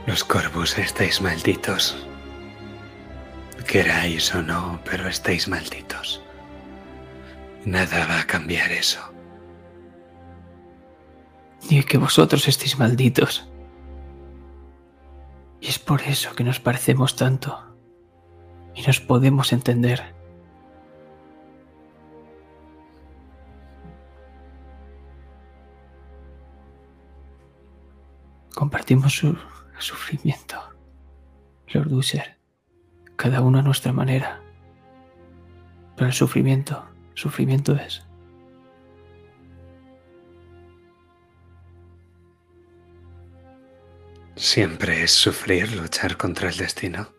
Los Corvus estáis malditos. Queráis o no, pero estáis malditos. Nada va a cambiar eso. Ni que vosotros estéis malditos. Y es por eso que nos parecemos tanto. Y nos podemos entender. Compartimos su sufrimiento. Lord Usher. Cada uno a nuestra manera. Pero el sufrimiento, sufrimiento es. Siempre es sufrir luchar contra el destino.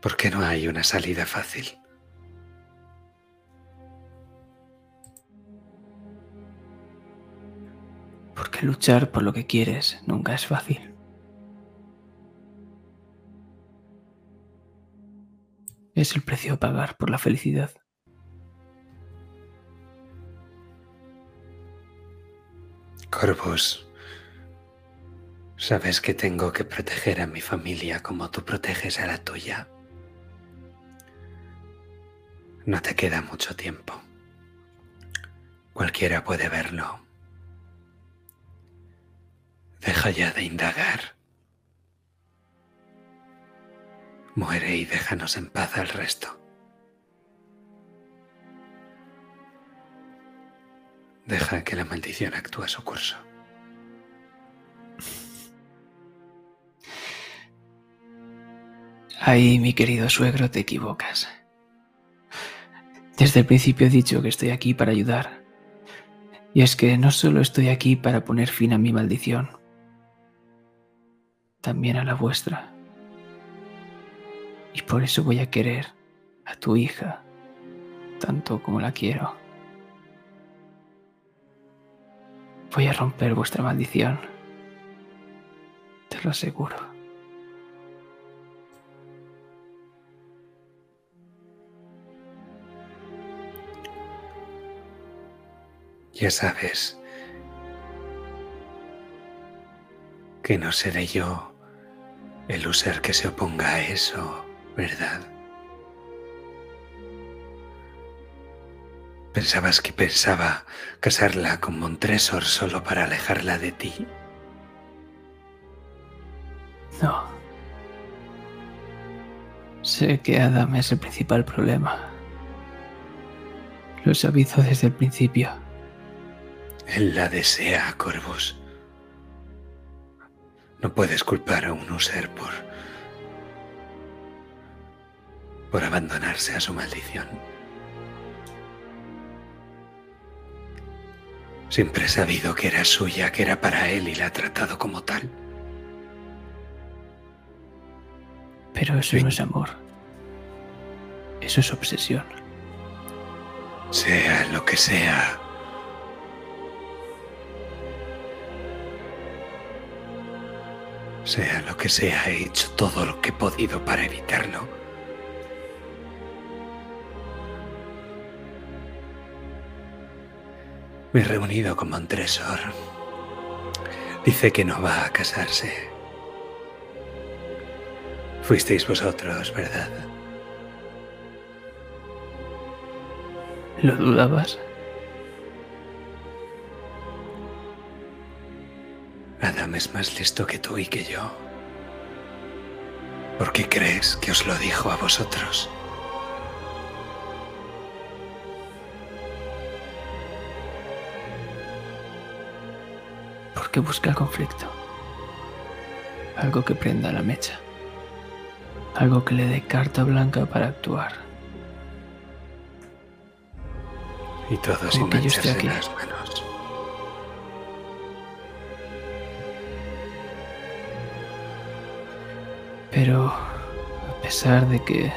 ¿Por qué no hay una salida fácil? porque luchar por lo que quieres nunca es fácil. Es el precio a pagar por la felicidad. Corvus, sabes que tengo que proteger a mi familia como tú proteges a la tuya. No te queda mucho tiempo. Cualquiera puede verlo. Deja ya de indagar. Muere y déjanos en paz al resto. Deja que la maldición actúe su curso. Ahí, mi querido suegro, te equivocas. Desde el principio he dicho que estoy aquí para ayudar. Y es que no solo estoy aquí para poner fin a mi maldición, también a la vuestra. Y por eso voy a querer a tu hija tanto como la quiero. Voy a romper vuestra maldición. Te lo aseguro. Ya sabes que no seré yo el user que se oponga a eso, ¿verdad? ¿Pensabas que pensaba casarla con Montresor solo para alejarla de ti? No. Sé que Adam es el principal problema. Lo he sabido desde el principio. Él la desea, Corvus. No puedes culpar a un user por. por abandonarse a su maldición. Siempre he sabido que era suya, que era para él y la ha tratado como tal. Pero eso no es amor. Eso es obsesión. Sea lo que sea. Sea lo que sea, he hecho todo lo que he podido para evitarlo. Me he reunido con Montresor. Dice que no va a casarse. Fuisteis vosotros, ¿verdad? ¿Lo dudabas? Adam es más listo que tú y que yo. ¿Por qué crees que os lo dijo a vosotros? Porque busca el conflicto. Algo que prenda la mecha. Algo que le dé carta blanca para actuar. Y todo sin mancharse las manos. Pero a pesar de que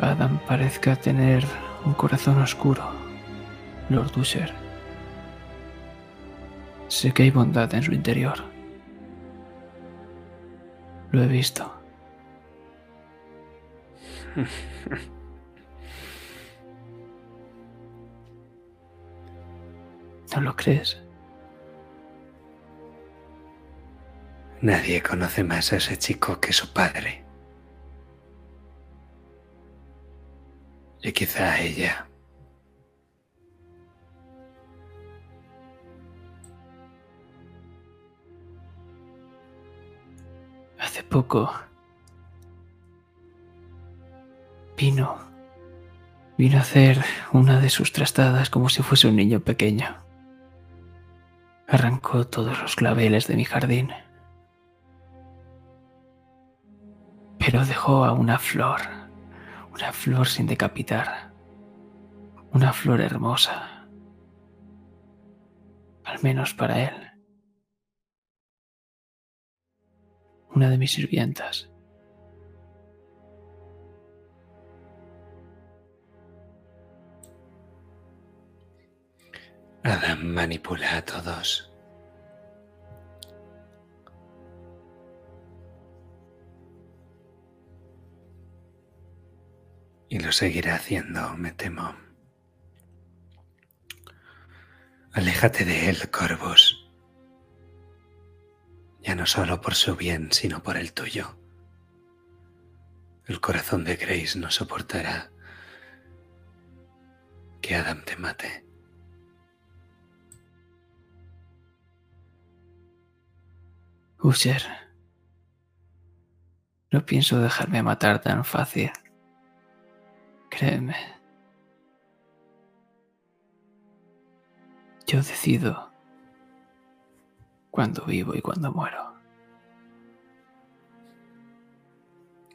Adam parezca tener un corazón oscuro, Lord Usher, sé que hay bondad en su interior. Lo he visto. [laughs] ¿No lo crees? Nadie conoce más a ese chico que su padre. Y quizá ella. Hace poco vino, vino a hacer una de sus trastadas como si fuese un niño pequeño. Arrancó todos los claveles de mi jardín, pero dejó a una flor, una flor sin decapitar, una flor hermosa, al menos para él. una de mis sirvientas. Adam manipula a todos. Seguirá haciendo, me temo. Aléjate de él, Corvus. Ya no solo por su bien, sino por el tuyo. El corazón de Grace no soportará que Adam te mate. Usher, no pienso dejarme matar tan fácil. Créeme. Yo decido cuándo vivo y cuándo muero.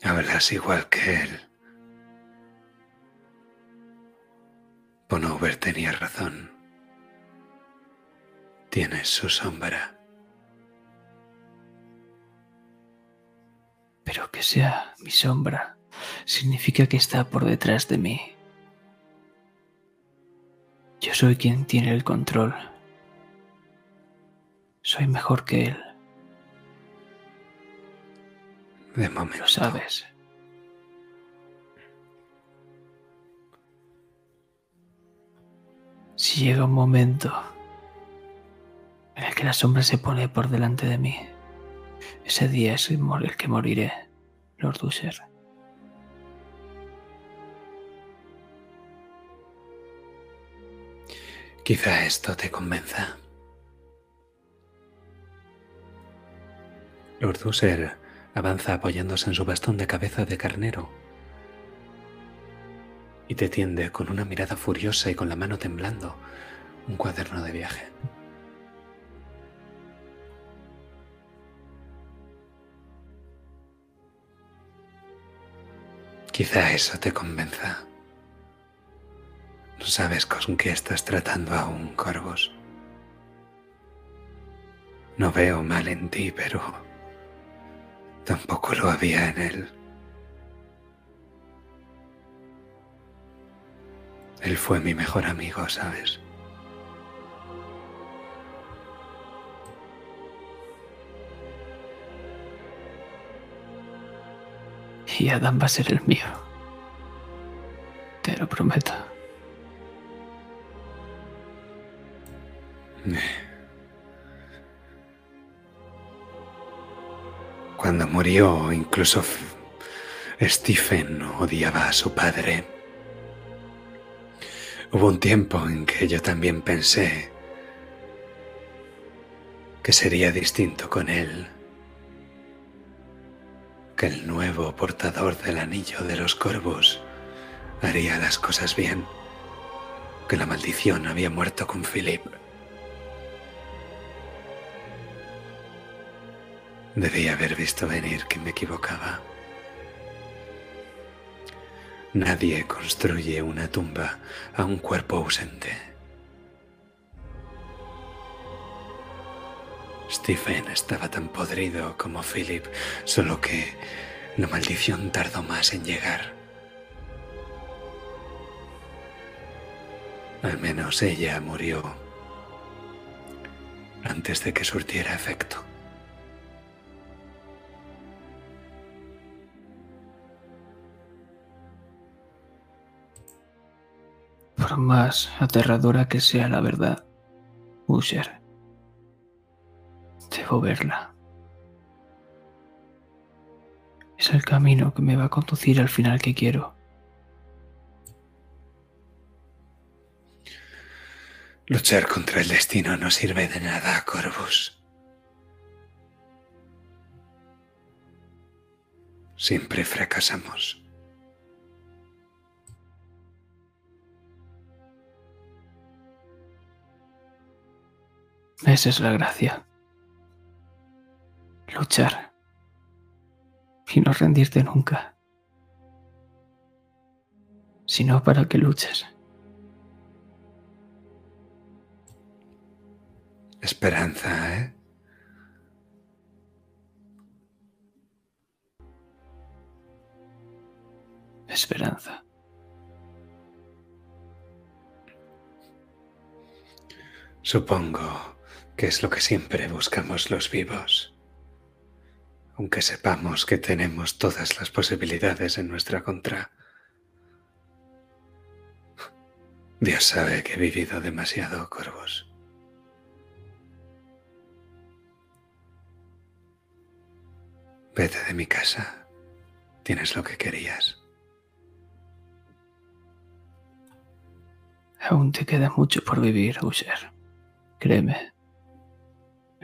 Hablas igual que él. Bonover tenía razón. Tienes su sombra. Pero que sea mi sombra significa que está por detrás de mí. Yo soy quien tiene el control. Soy mejor que él. De momento. Lo sabes. Si llega un momento en el que la sombra se pone por delante de mí, ese día es el que moriré, Lord Usher. Quizá esto te convenza. Lord Usher avanza apoyándose en su bastón de cabeza de carnero y te tiende con una mirada furiosa y con la mano temblando un cuaderno de viaje. Quizá eso te convenza. No sabes con qué estás tratando aún, Corvus. No veo mal en ti, pero tampoco lo había en él. Él fue mi mejor amigo, ¿sabes? Y Adam va a ser el mío. Te lo prometo. Cuando murió, incluso Stephen odiaba a su padre. Hubo un tiempo en que yo también pensé que sería distinto con él, que el nuevo portador del anillo de los corvos haría las cosas bien, que la maldición había muerto con Philip. Debía haber visto venir que me equivocaba. Nadie construye una tumba a un cuerpo ausente. Stephen estaba tan podrido como Philip, solo que la maldición tardó más en llegar. Al menos ella murió antes de que surtiera efecto. Por más aterradora que sea la verdad, Usher, debo verla. Es el camino que me va a conducir al final que quiero. Luchar contra el destino no sirve de nada, Corvus. Siempre fracasamos. Esa es la gracia. Luchar. Y no rendirte nunca. Sino para que luches. Esperanza, ¿eh? Esperanza. Supongo que es lo que siempre buscamos los vivos. Aunque sepamos que tenemos todas las posibilidades en nuestra contra, Dios sabe que he vivido demasiado, Corvos. Vete de mi casa. Tienes lo que querías. Aún te queda mucho por vivir, Usher. Créeme.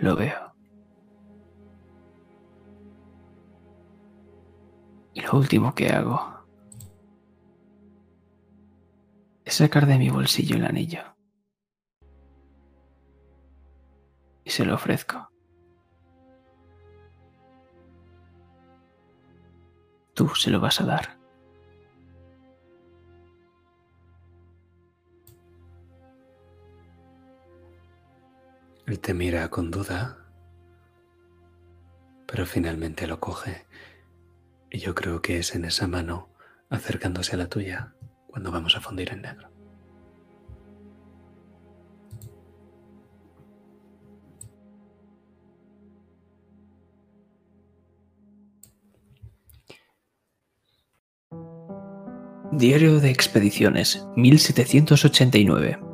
Lo veo. Y lo último que hago es sacar de mi bolsillo el anillo. Y se lo ofrezco. Tú se lo vas a dar. Él te mira con duda, pero finalmente lo coge. Y yo creo que es en esa mano, acercándose a la tuya, cuando vamos a fundir en negro. Diario de Expediciones, 1789.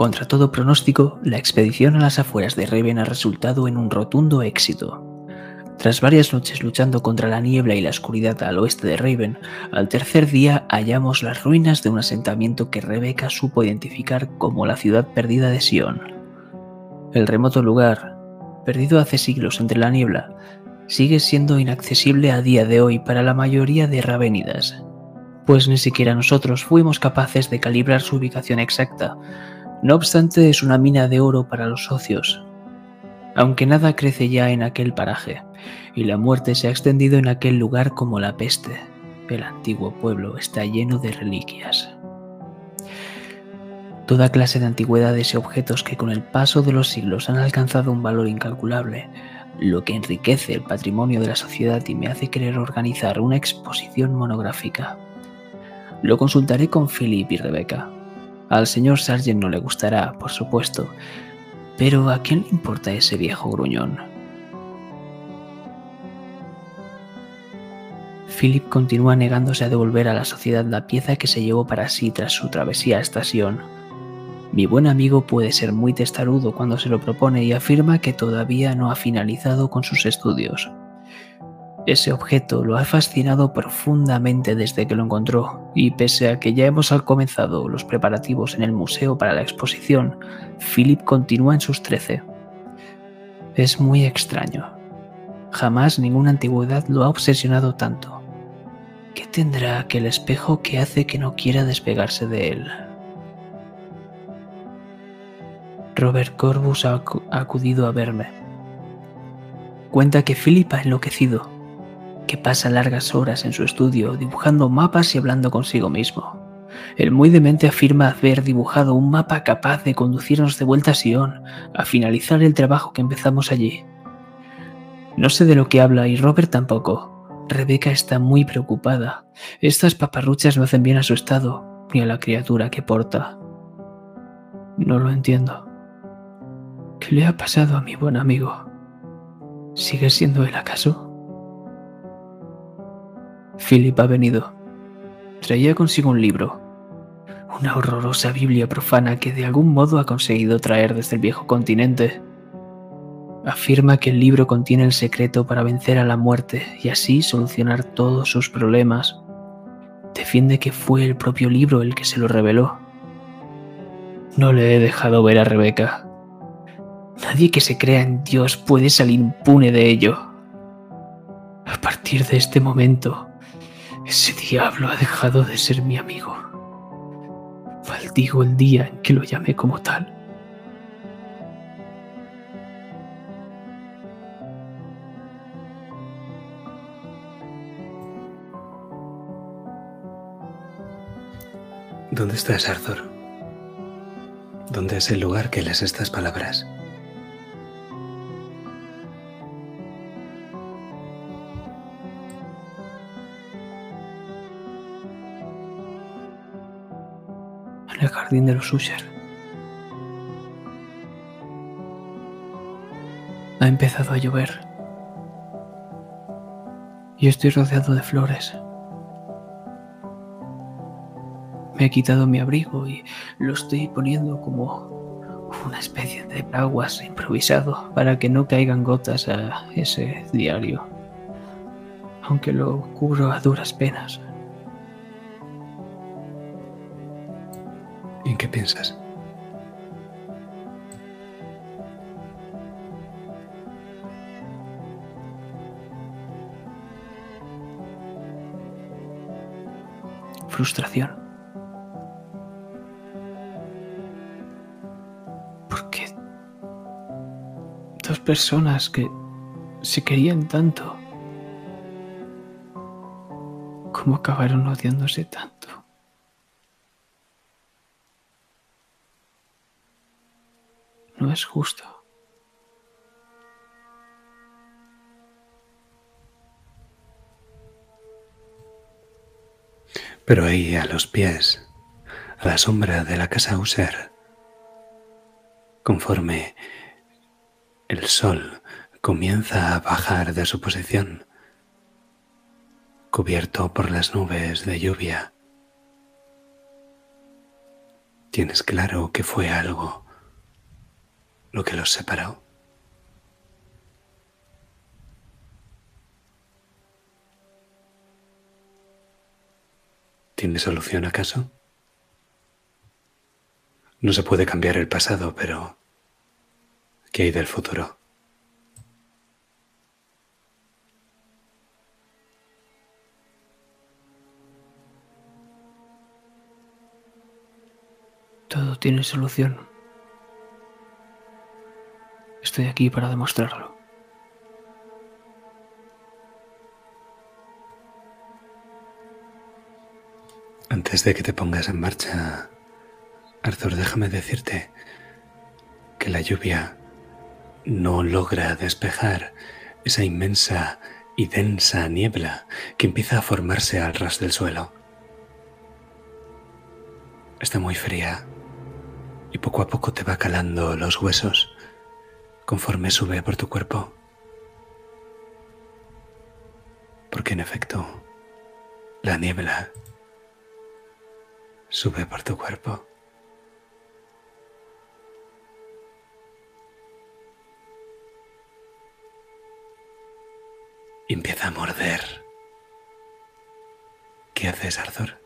Contra todo pronóstico, la expedición a las afueras de Raven ha resultado en un rotundo éxito. Tras varias noches luchando contra la niebla y la oscuridad al oeste de Raven, al tercer día hallamos las ruinas de un asentamiento que Rebeca supo identificar como la ciudad perdida de Sion. El remoto lugar, perdido hace siglos entre la niebla, sigue siendo inaccesible a día de hoy para la mayoría de Ravenidas, pues ni siquiera nosotros fuimos capaces de calibrar su ubicación exacta. No obstante, es una mina de oro para los socios. Aunque nada crece ya en aquel paraje, y la muerte se ha extendido en aquel lugar como la peste, el antiguo pueblo está lleno de reliquias. Toda clase de antigüedades y objetos que con el paso de los siglos han alcanzado un valor incalculable, lo que enriquece el patrimonio de la sociedad y me hace querer organizar una exposición monográfica. Lo consultaré con Philip y Rebecca. Al señor Sargent no le gustará, por supuesto, pero ¿a quién le importa ese viejo gruñón? Philip continúa negándose a devolver a la sociedad la pieza que se llevó para sí tras su travesía a estación. Mi buen amigo puede ser muy testarudo cuando se lo propone y afirma que todavía no ha finalizado con sus estudios. Ese objeto lo ha fascinado profundamente desde que lo encontró, y pese a que ya hemos comenzado los preparativos en el museo para la exposición, Philip continúa en sus trece. Es muy extraño. Jamás ninguna antigüedad lo ha obsesionado tanto. ¿Qué tendrá aquel espejo que hace que no quiera despegarse de él? Robert Corbus ha acudido a verme. Cuenta que Philip ha enloquecido que pasa largas horas en su estudio dibujando mapas y hablando consigo mismo. El muy demente afirma haber dibujado un mapa capaz de conducirnos de vuelta a Sion, a finalizar el trabajo que empezamos allí. No sé de lo que habla y Robert tampoco. Rebeca está muy preocupada. Estas paparruchas no hacen bien a su estado, ni a la criatura que porta. No lo entiendo. ¿Qué le ha pasado a mi buen amigo? ¿Sigue siendo él acaso? Philip ha venido. Traía consigo un libro, una horrorosa Biblia profana que de algún modo ha conseguido traer desde el viejo continente. Afirma que el libro contiene el secreto para vencer a la muerte y así solucionar todos sus problemas. Defiende que fue el propio libro el que se lo reveló. No le he dejado ver a Rebeca. Nadie que se crea en Dios puede salir impune de ello. A partir de este momento, ese diablo ha dejado de ser mi amigo. Maldigo el día en que lo llamé como tal. ¿Dónde estás, Arthur? ¿Dónde es el lugar que lees estas palabras? Jardín de los Usher. Ha empezado a llover. Y estoy rodeado de flores. Me he quitado mi abrigo y lo estoy poniendo como una especie de aguas improvisado para que no caigan gotas a ese diario. Aunque lo cubro a duras penas. Qué piensas? frustración. Porque dos personas que se querían tanto, ¿cómo acabaron odiándose tanto? Es justo. Pero ahí a los pies, a la sombra de la casa User, conforme el sol comienza a bajar de su posición, cubierto por las nubes de lluvia, tienes claro que fue algo lo que los separó. ¿Tiene solución acaso? No se puede cambiar el pasado, pero ¿qué hay del futuro? Todo tiene solución. Estoy aquí para demostrarlo. Antes de que te pongas en marcha, Arthur, déjame decirte que la lluvia no logra despejar esa inmensa y densa niebla que empieza a formarse al ras del suelo. Está muy fría y poco a poco te va calando los huesos conforme sube por tu cuerpo. Porque en efecto, la niebla sube por tu cuerpo. Y empieza a morder. ¿Qué haces, Arthur?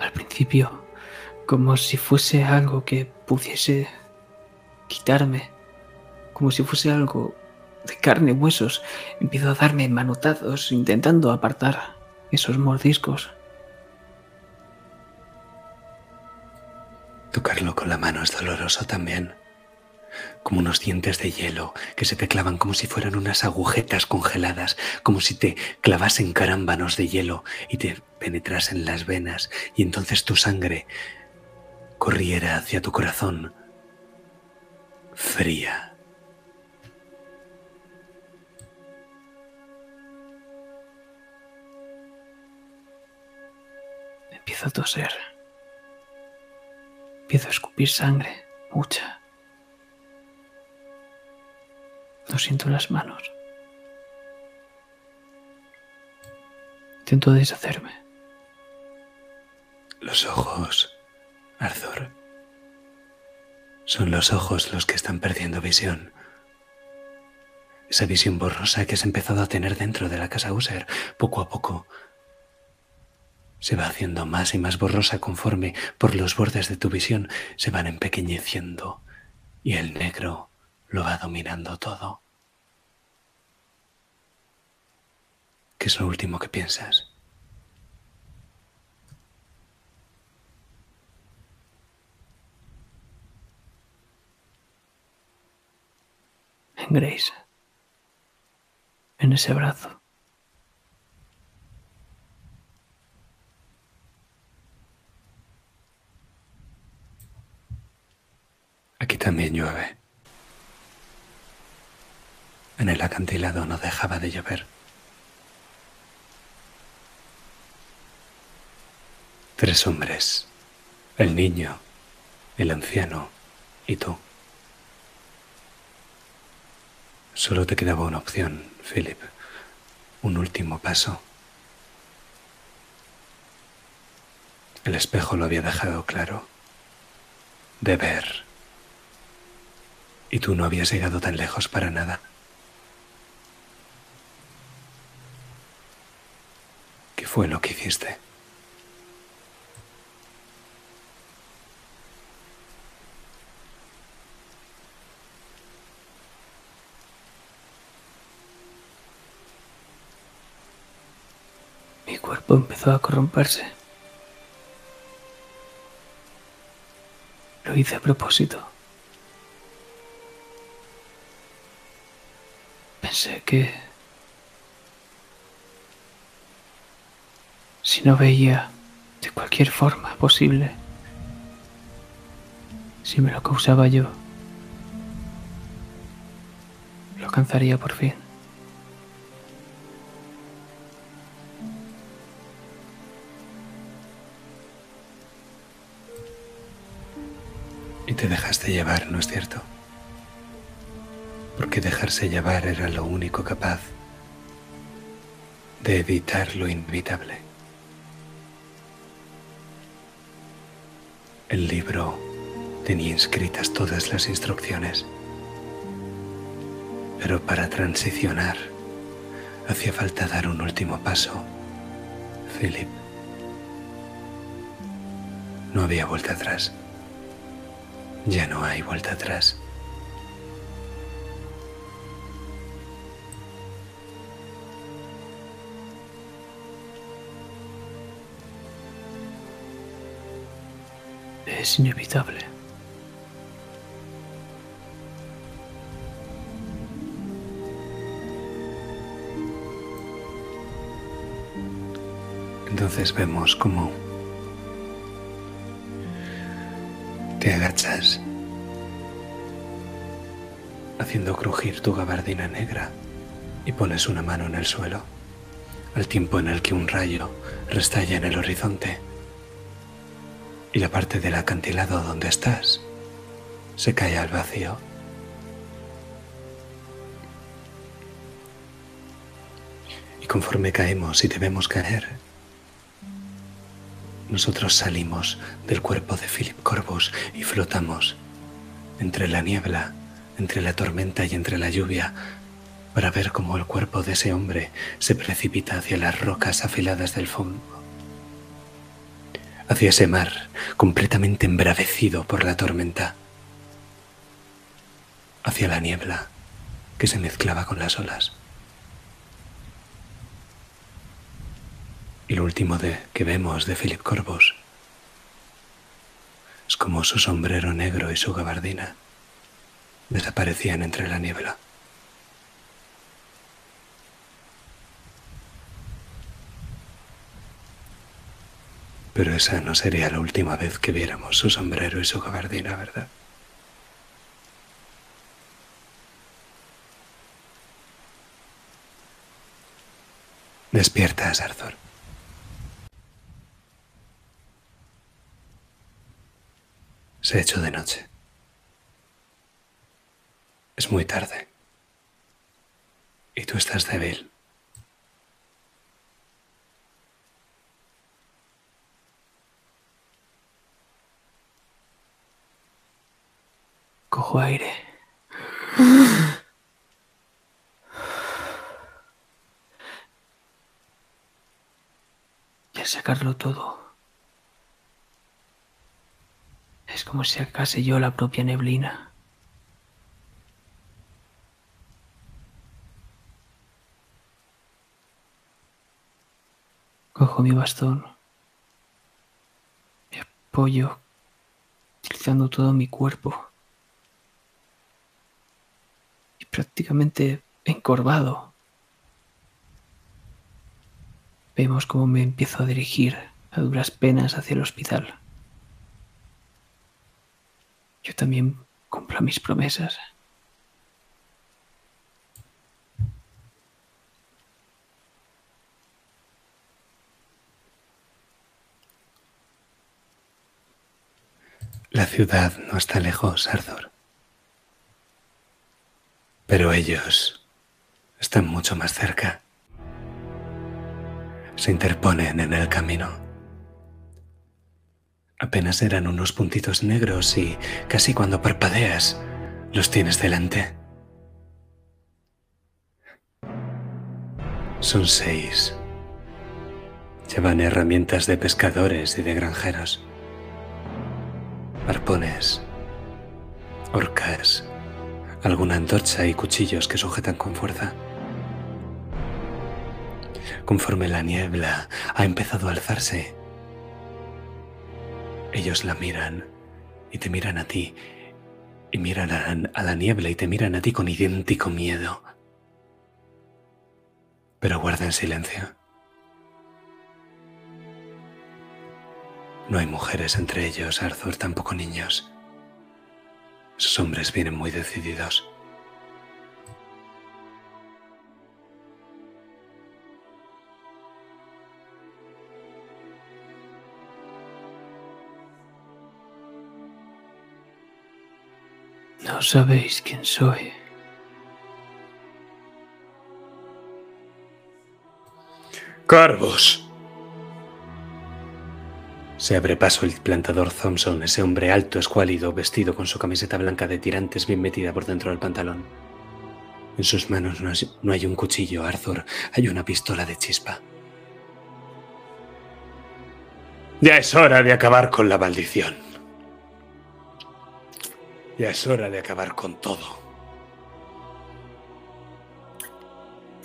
Al principio, como si fuese algo que pudiese quitarme como si fuese algo de carne y huesos. Empiezo a darme manotazos intentando apartar esos mordiscos. Tocarlo con la mano es doloroso también, como unos dientes de hielo que se te clavan como si fueran unas agujetas congeladas, como si te clavasen carámbanos de hielo y te penetrasen las venas y entonces tu sangre corriera hacia tu corazón fría. Empiezo a toser. Empiezo a escupir sangre, mucha. No siento las manos. Intento deshacerme. Los ojos, Arthur. Son los ojos los que están perdiendo visión. Esa visión borrosa que has empezado a tener dentro de la casa User, poco a poco se va haciendo más y más borrosa conforme por los bordes de tu visión se van empequeñeciendo y el negro lo va dominando todo. ¿Qué es lo último que piensas? En Grace. En ese brazo. Aquí también llueve. En el acantilado no dejaba de llover. Tres hombres, el niño, el anciano y tú. Solo te quedaba una opción, Philip. Un último paso. El espejo lo había dejado claro. De ver. Y tú no habías llegado tan lejos para nada. ¿Qué fue lo que hiciste? Mi cuerpo empezó a corromperse. Lo hice a propósito. Pensé que si no veía de cualquier forma posible, si me lo causaba yo, lo alcanzaría por fin. Te dejaste llevar, ¿no es cierto? Porque dejarse llevar era lo único capaz de evitar lo inevitable. El libro tenía inscritas todas las instrucciones, pero para transicionar hacía falta dar un último paso. Philip, no había vuelta atrás. Ya no hay vuelta atrás. Es inevitable. Entonces vemos cómo te agachas haciendo crujir tu gabardina negra y pones una mano en el suelo, al tiempo en el que un rayo restalla en el horizonte y la parte del acantilado donde estás se cae al vacío. Y conforme caemos y debemos caer, nosotros salimos del cuerpo de Philip Corbus y flotamos entre la niebla, entre la tormenta y entre la lluvia para ver cómo el cuerpo de ese hombre se precipita hacia las rocas afiladas del fondo, hacia ese mar completamente embravecido por la tormenta, hacia la niebla que se mezclaba con las olas. Y lo último de, que vemos de Philip Corbus es como su sombrero negro y su gabardina desaparecían entre la niebla. Pero esa no sería la última vez que viéramos su sombrero y su gabardina, ¿verdad? Despierta, Arthur. Se ha hecho de noche. Es muy tarde. Y tú estás débil. Cojo aire. Y al sacarlo todo, es como si sacase yo la propia neblina. Cojo mi bastón, me apoyo, utilizando todo mi cuerpo y prácticamente encorvado. Vemos cómo me empiezo a dirigir a duras penas hacia el hospital. Yo también cumplo mis promesas. Ciudad no está lejos, Arthur. Pero ellos están mucho más cerca. Se interponen en el camino. Apenas eran unos puntitos negros y casi cuando parpadeas los tienes delante. Son seis. Llevan herramientas de pescadores y de granjeros. Arpones, orcas, alguna antorcha y cuchillos que sujetan con fuerza. Conforme la niebla ha empezado a alzarse, ellos la miran y te miran a ti y miran a la, niebla y te miran a ti con idéntico miedo. Pero guardan silencio. No hay mujeres entre ellos, Arthur, tampoco niños. Esos hombres vienen muy decididos. No sabéis quién soy. Carvos. Se abre paso el plantador Thompson, ese hombre alto, escuálido, vestido con su camiseta blanca de tirantes bien metida por dentro del pantalón. En sus manos no hay un cuchillo, Arthur, hay una pistola de chispa. Ya es hora de acabar con la maldición. Ya es hora de acabar con todo.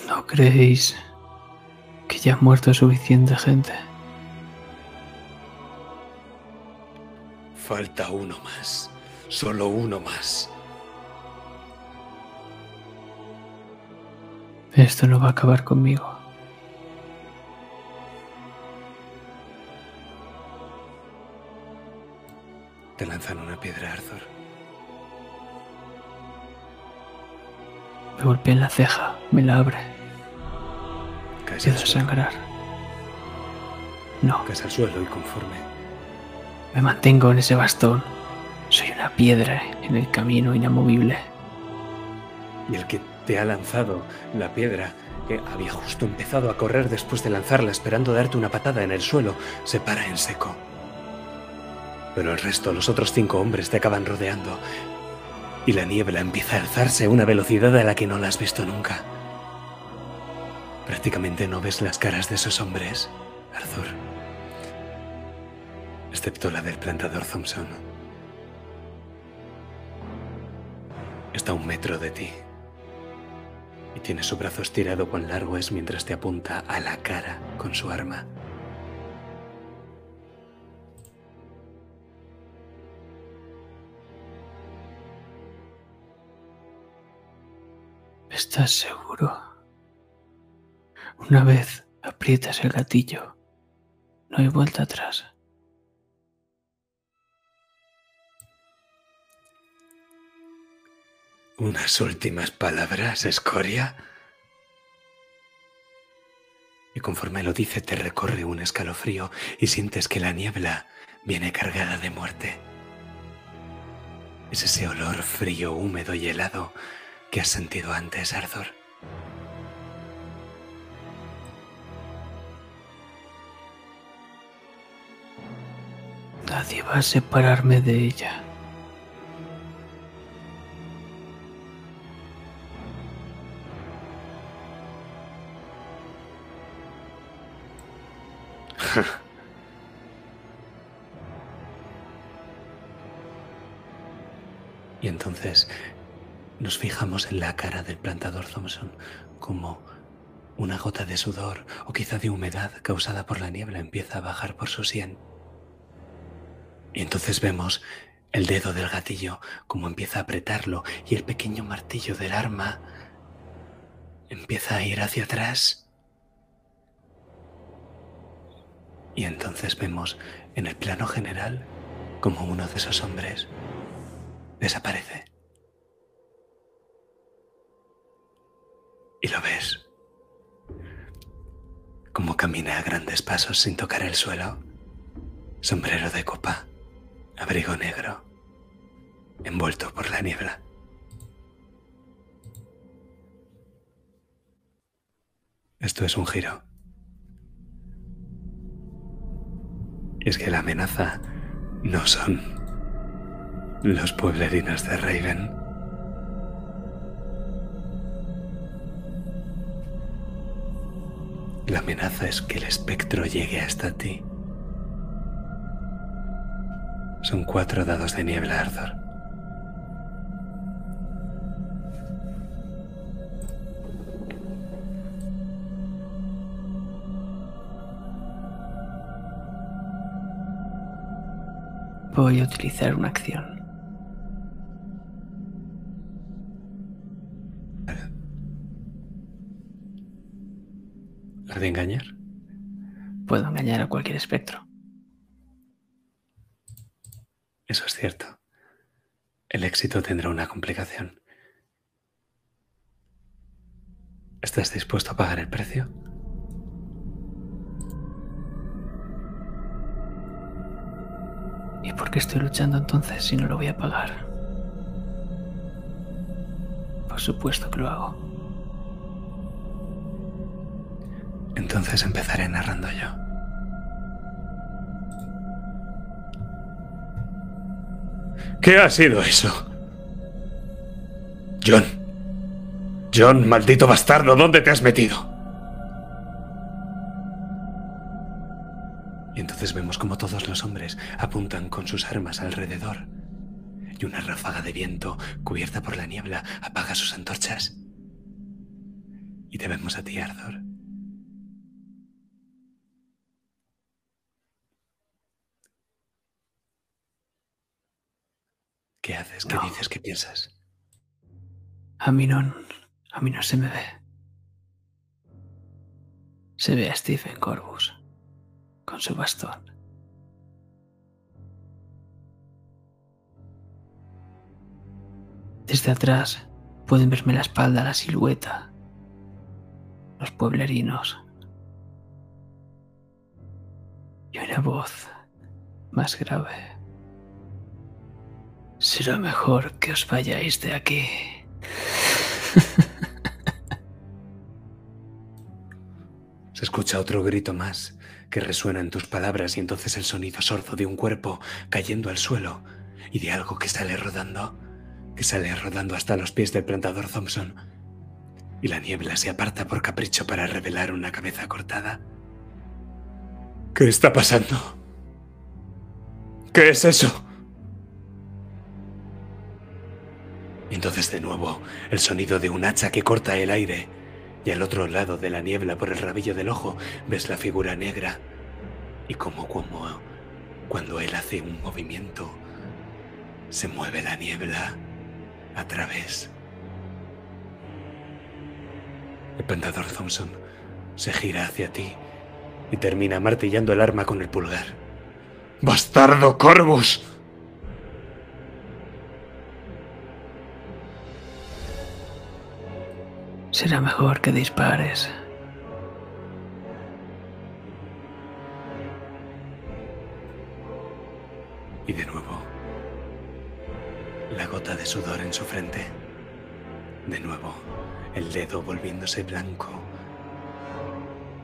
¿No creéis que ya ha muerto suficiente gente? Falta uno más. Solo uno más. Esto no va a acabar conmigo. Te lanzan una piedra, Arthur. Me golpea en la ceja, me la abre. Caes Empiezo a sangrar. No, Caes al suelo y conforme me mantengo en ese bastón. Soy una piedra en el camino inamovible. Y el que te ha lanzado la piedra, que había justo empezado a correr después de lanzarla esperando darte una patada en el suelo, se para en seco. Pero el resto, los otros cinco hombres, te acaban rodeando. Y la niebla empieza a alzarse a una velocidad a la que no la has visto nunca. Prácticamente no ves las caras de esos hombres, Arthur excepto la del plantador Thompson. Está a un metro de ti y tiene su brazo estirado cuán largo es mientras te apunta a la cara con su arma. ¿Estás seguro? Una vez aprietas el gatillo, no hay vuelta atrás. Unas últimas palabras, escoria. Y conforme lo dice, te recorre un escalofrío y sientes que la niebla viene cargada de muerte. Es ese olor frío, húmedo y helado que has sentido antes, Arthur. Nadie va a separarme de ella. [laughs] y entonces nos fijamos en la cara del plantador Thompson como una gota de sudor o quizá de humedad causada por la niebla empieza a bajar por su sien. Y entonces vemos el dedo del gatillo como empieza a apretarlo y el pequeño martillo del arma empieza a ir hacia atrás. Y entonces vemos en el plano general como uno de esos hombres desaparece. Y lo ves. Como camina a grandes pasos sin tocar el suelo. Sombrero de copa, abrigo negro, envuelto por la niebla. Esto es un giro. Es que la amenaza no son los pueblerinos de Raven. La amenaza es que el espectro llegue hasta ti. Son cuatro dados de niebla, Arthur. Voy a utilizar una acción. ¿La de engañar? Puedo engañar a cualquier espectro. Eso es cierto. El éxito tendrá una complicación. ¿Estás dispuesto a pagar el precio? ¿Y por qué estoy luchando entonces si no lo voy a pagar? Por supuesto que lo hago. Entonces empezaré narrando yo. ¿Qué ha sido eso? John. John, maldito bastardo, ¿dónde te has metido? Y entonces vemos como todos los hombres apuntan con sus armas alrededor. Y una ráfaga de viento, cubierta por la niebla, apaga sus antorchas. Y te vemos a ti, Arthur. ¿Qué haces? ¿Qué dices? ¿Qué piensas? A mí no, a mí no se me ve. Se ve a Stephen Corbus con su bastón. Desde atrás pueden verme la espalda, la silueta, los pueblerinos y una voz más grave. Será mejor que os vayáis de aquí. Se escucha otro grito más que resuena en tus palabras y entonces el sonido sordo de un cuerpo cayendo al suelo y de algo que sale rodando, que sale rodando hasta los pies del plantador Thompson. Y la niebla se aparta por capricho para revelar una cabeza cortada. ¿Qué está pasando? ¿Qué es eso? Entonces de nuevo el sonido de un hacha que corta el aire y al otro lado de la niebla por el rabillo del ojo ves la figura negra y como, cuando él hace un movimiento se mueve la niebla a través. El pendador Thompson se gira hacia ti y termina martillando el arma con el pulgar. ¡Bastardo Corvus! Será mejor que dispares. Y de nuevo, la gota de sudor en su frente. De nuevo, el dedo volviéndose blanco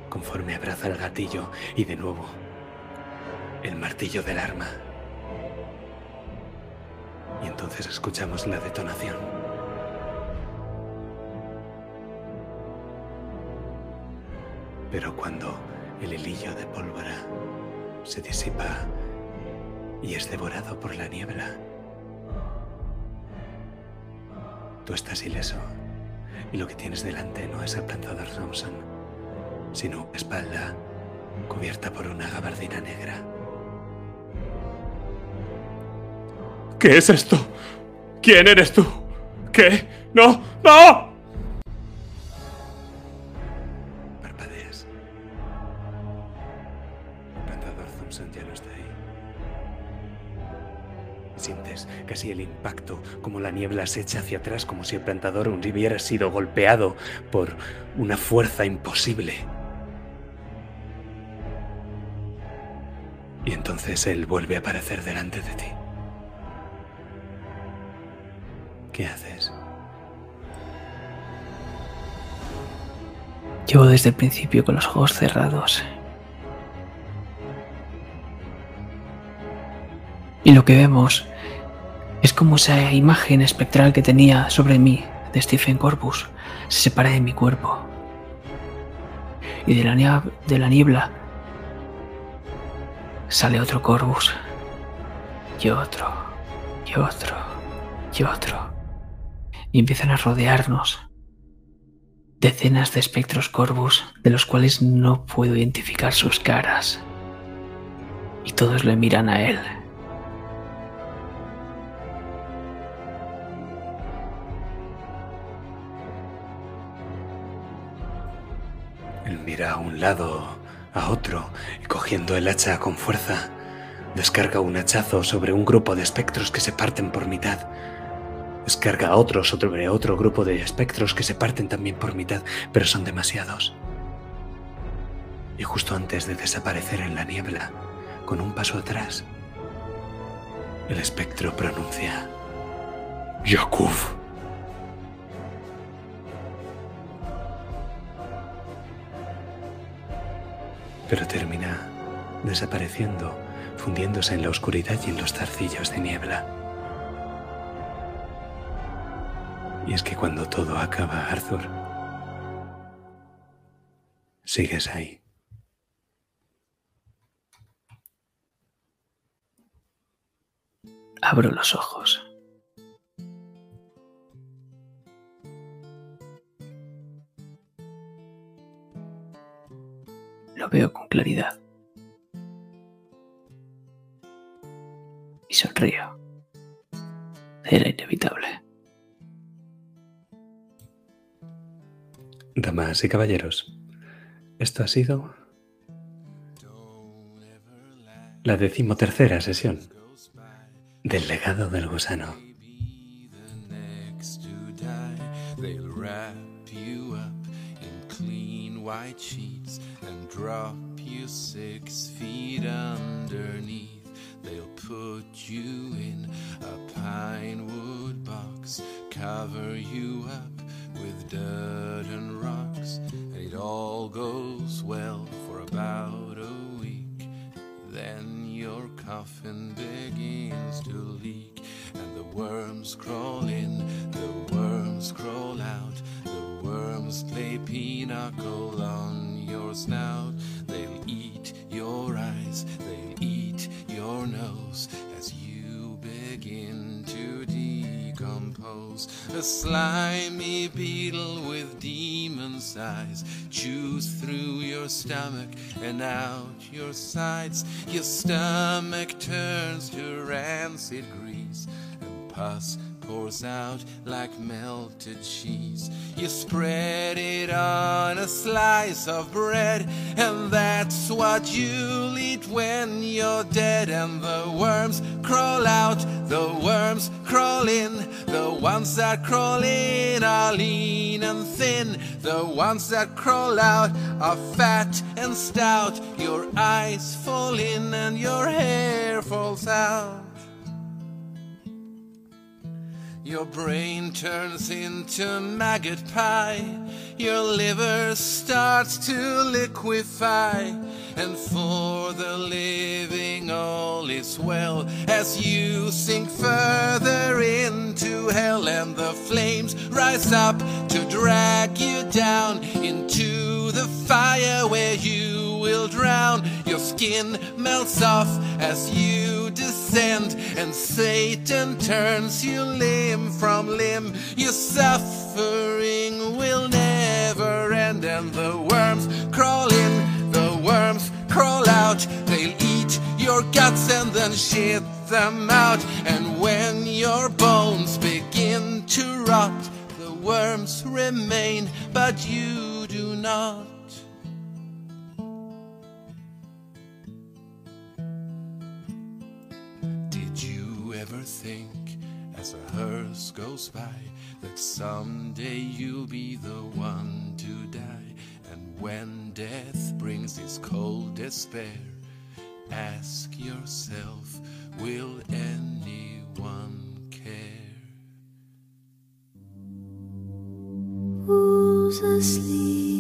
conforme abraza el gatillo y de nuevo, el martillo del arma. Y entonces escuchamos la detonación. Pero cuando el hilillo de pólvora se disipa y es devorado por la niebla, tú estás ileso y lo que tienes delante no es el plantador Thompson, sino espalda cubierta por una gabardina negra. ¿Qué es esto? ¿Quién eres tú? ¿Qué? ¡No! ¡No! El impacto, como la niebla se echa hacia atrás, como si el plantador hubiera sido golpeado por una fuerza imposible. Y entonces él vuelve a aparecer delante de ti. ¿Qué haces? Yo desde el principio con los ojos cerrados. Y lo que vemos es como esa imagen espectral que tenía sobre mí de Stephen Corpus se separa de mi cuerpo. Y de la, de la niebla sale otro Corvus. Y otro. Y otro. Y otro. Y empiezan a rodearnos decenas de espectros Corvus de los cuales no puedo identificar sus caras. Y todos le miran a él. A un lado, a otro, y cogiendo el hacha con fuerza, descarga un hachazo sobre un grupo de espectros que se parten por mitad. Descarga a otro sobre otro grupo de espectros que se parten también por mitad, pero son demasiados. Y justo antes de desaparecer en la niebla, con un paso atrás, el espectro pronuncia Yakuf. Pero termina desapareciendo, fundiéndose en la oscuridad y en los zarcillos de niebla. Y es que cuando todo acaba, Arthur, sigues ahí. Abro los ojos. Lo veo con claridad. Y sonrío. Era inevitable. Damas y caballeros, esto ha sido la decimotercera sesión del legado del gusano. Drop you six feet underneath. They'll put you in a pine wood box, cover you up with dirt and rocks, and it all goes well for about a week. Then your coffin begins to leak, and the worms crawl in, the worms crawl out, the worms play pinochle on your snout. They'll eat your eyes, they'll eat your nose as you begin to decompose. A slimy beetle with demon's eyes chews through your stomach and out your sides. Your stomach turns to rancid grease and pus pours out like melted cheese. You spread it on a slice of bread, and that's what you'll eat when you're dead. And the worms crawl out, the worms crawl in. The ones that crawl in are lean and thin. The ones that crawl out are fat and stout. Your eyes fall in and your hair falls out. Your brain turns into maggot pie. Your liver starts to liquefy. And for the living, all is well as you sink further into hell. And the flames rise up to drag you down into the fire where you will drown. Your skin melts off as you descend, and Satan turns you limb from limb. Your suffering will never end, and the worms crawl in, the worms crawl out. They'll eat your guts and then shit them out. And when your bones begin to rot, the worms remain, but you do not. Hearse goes by that someday you'll be the one to die? And when death brings its cold despair, ask yourself, will anyone care? Who's asleep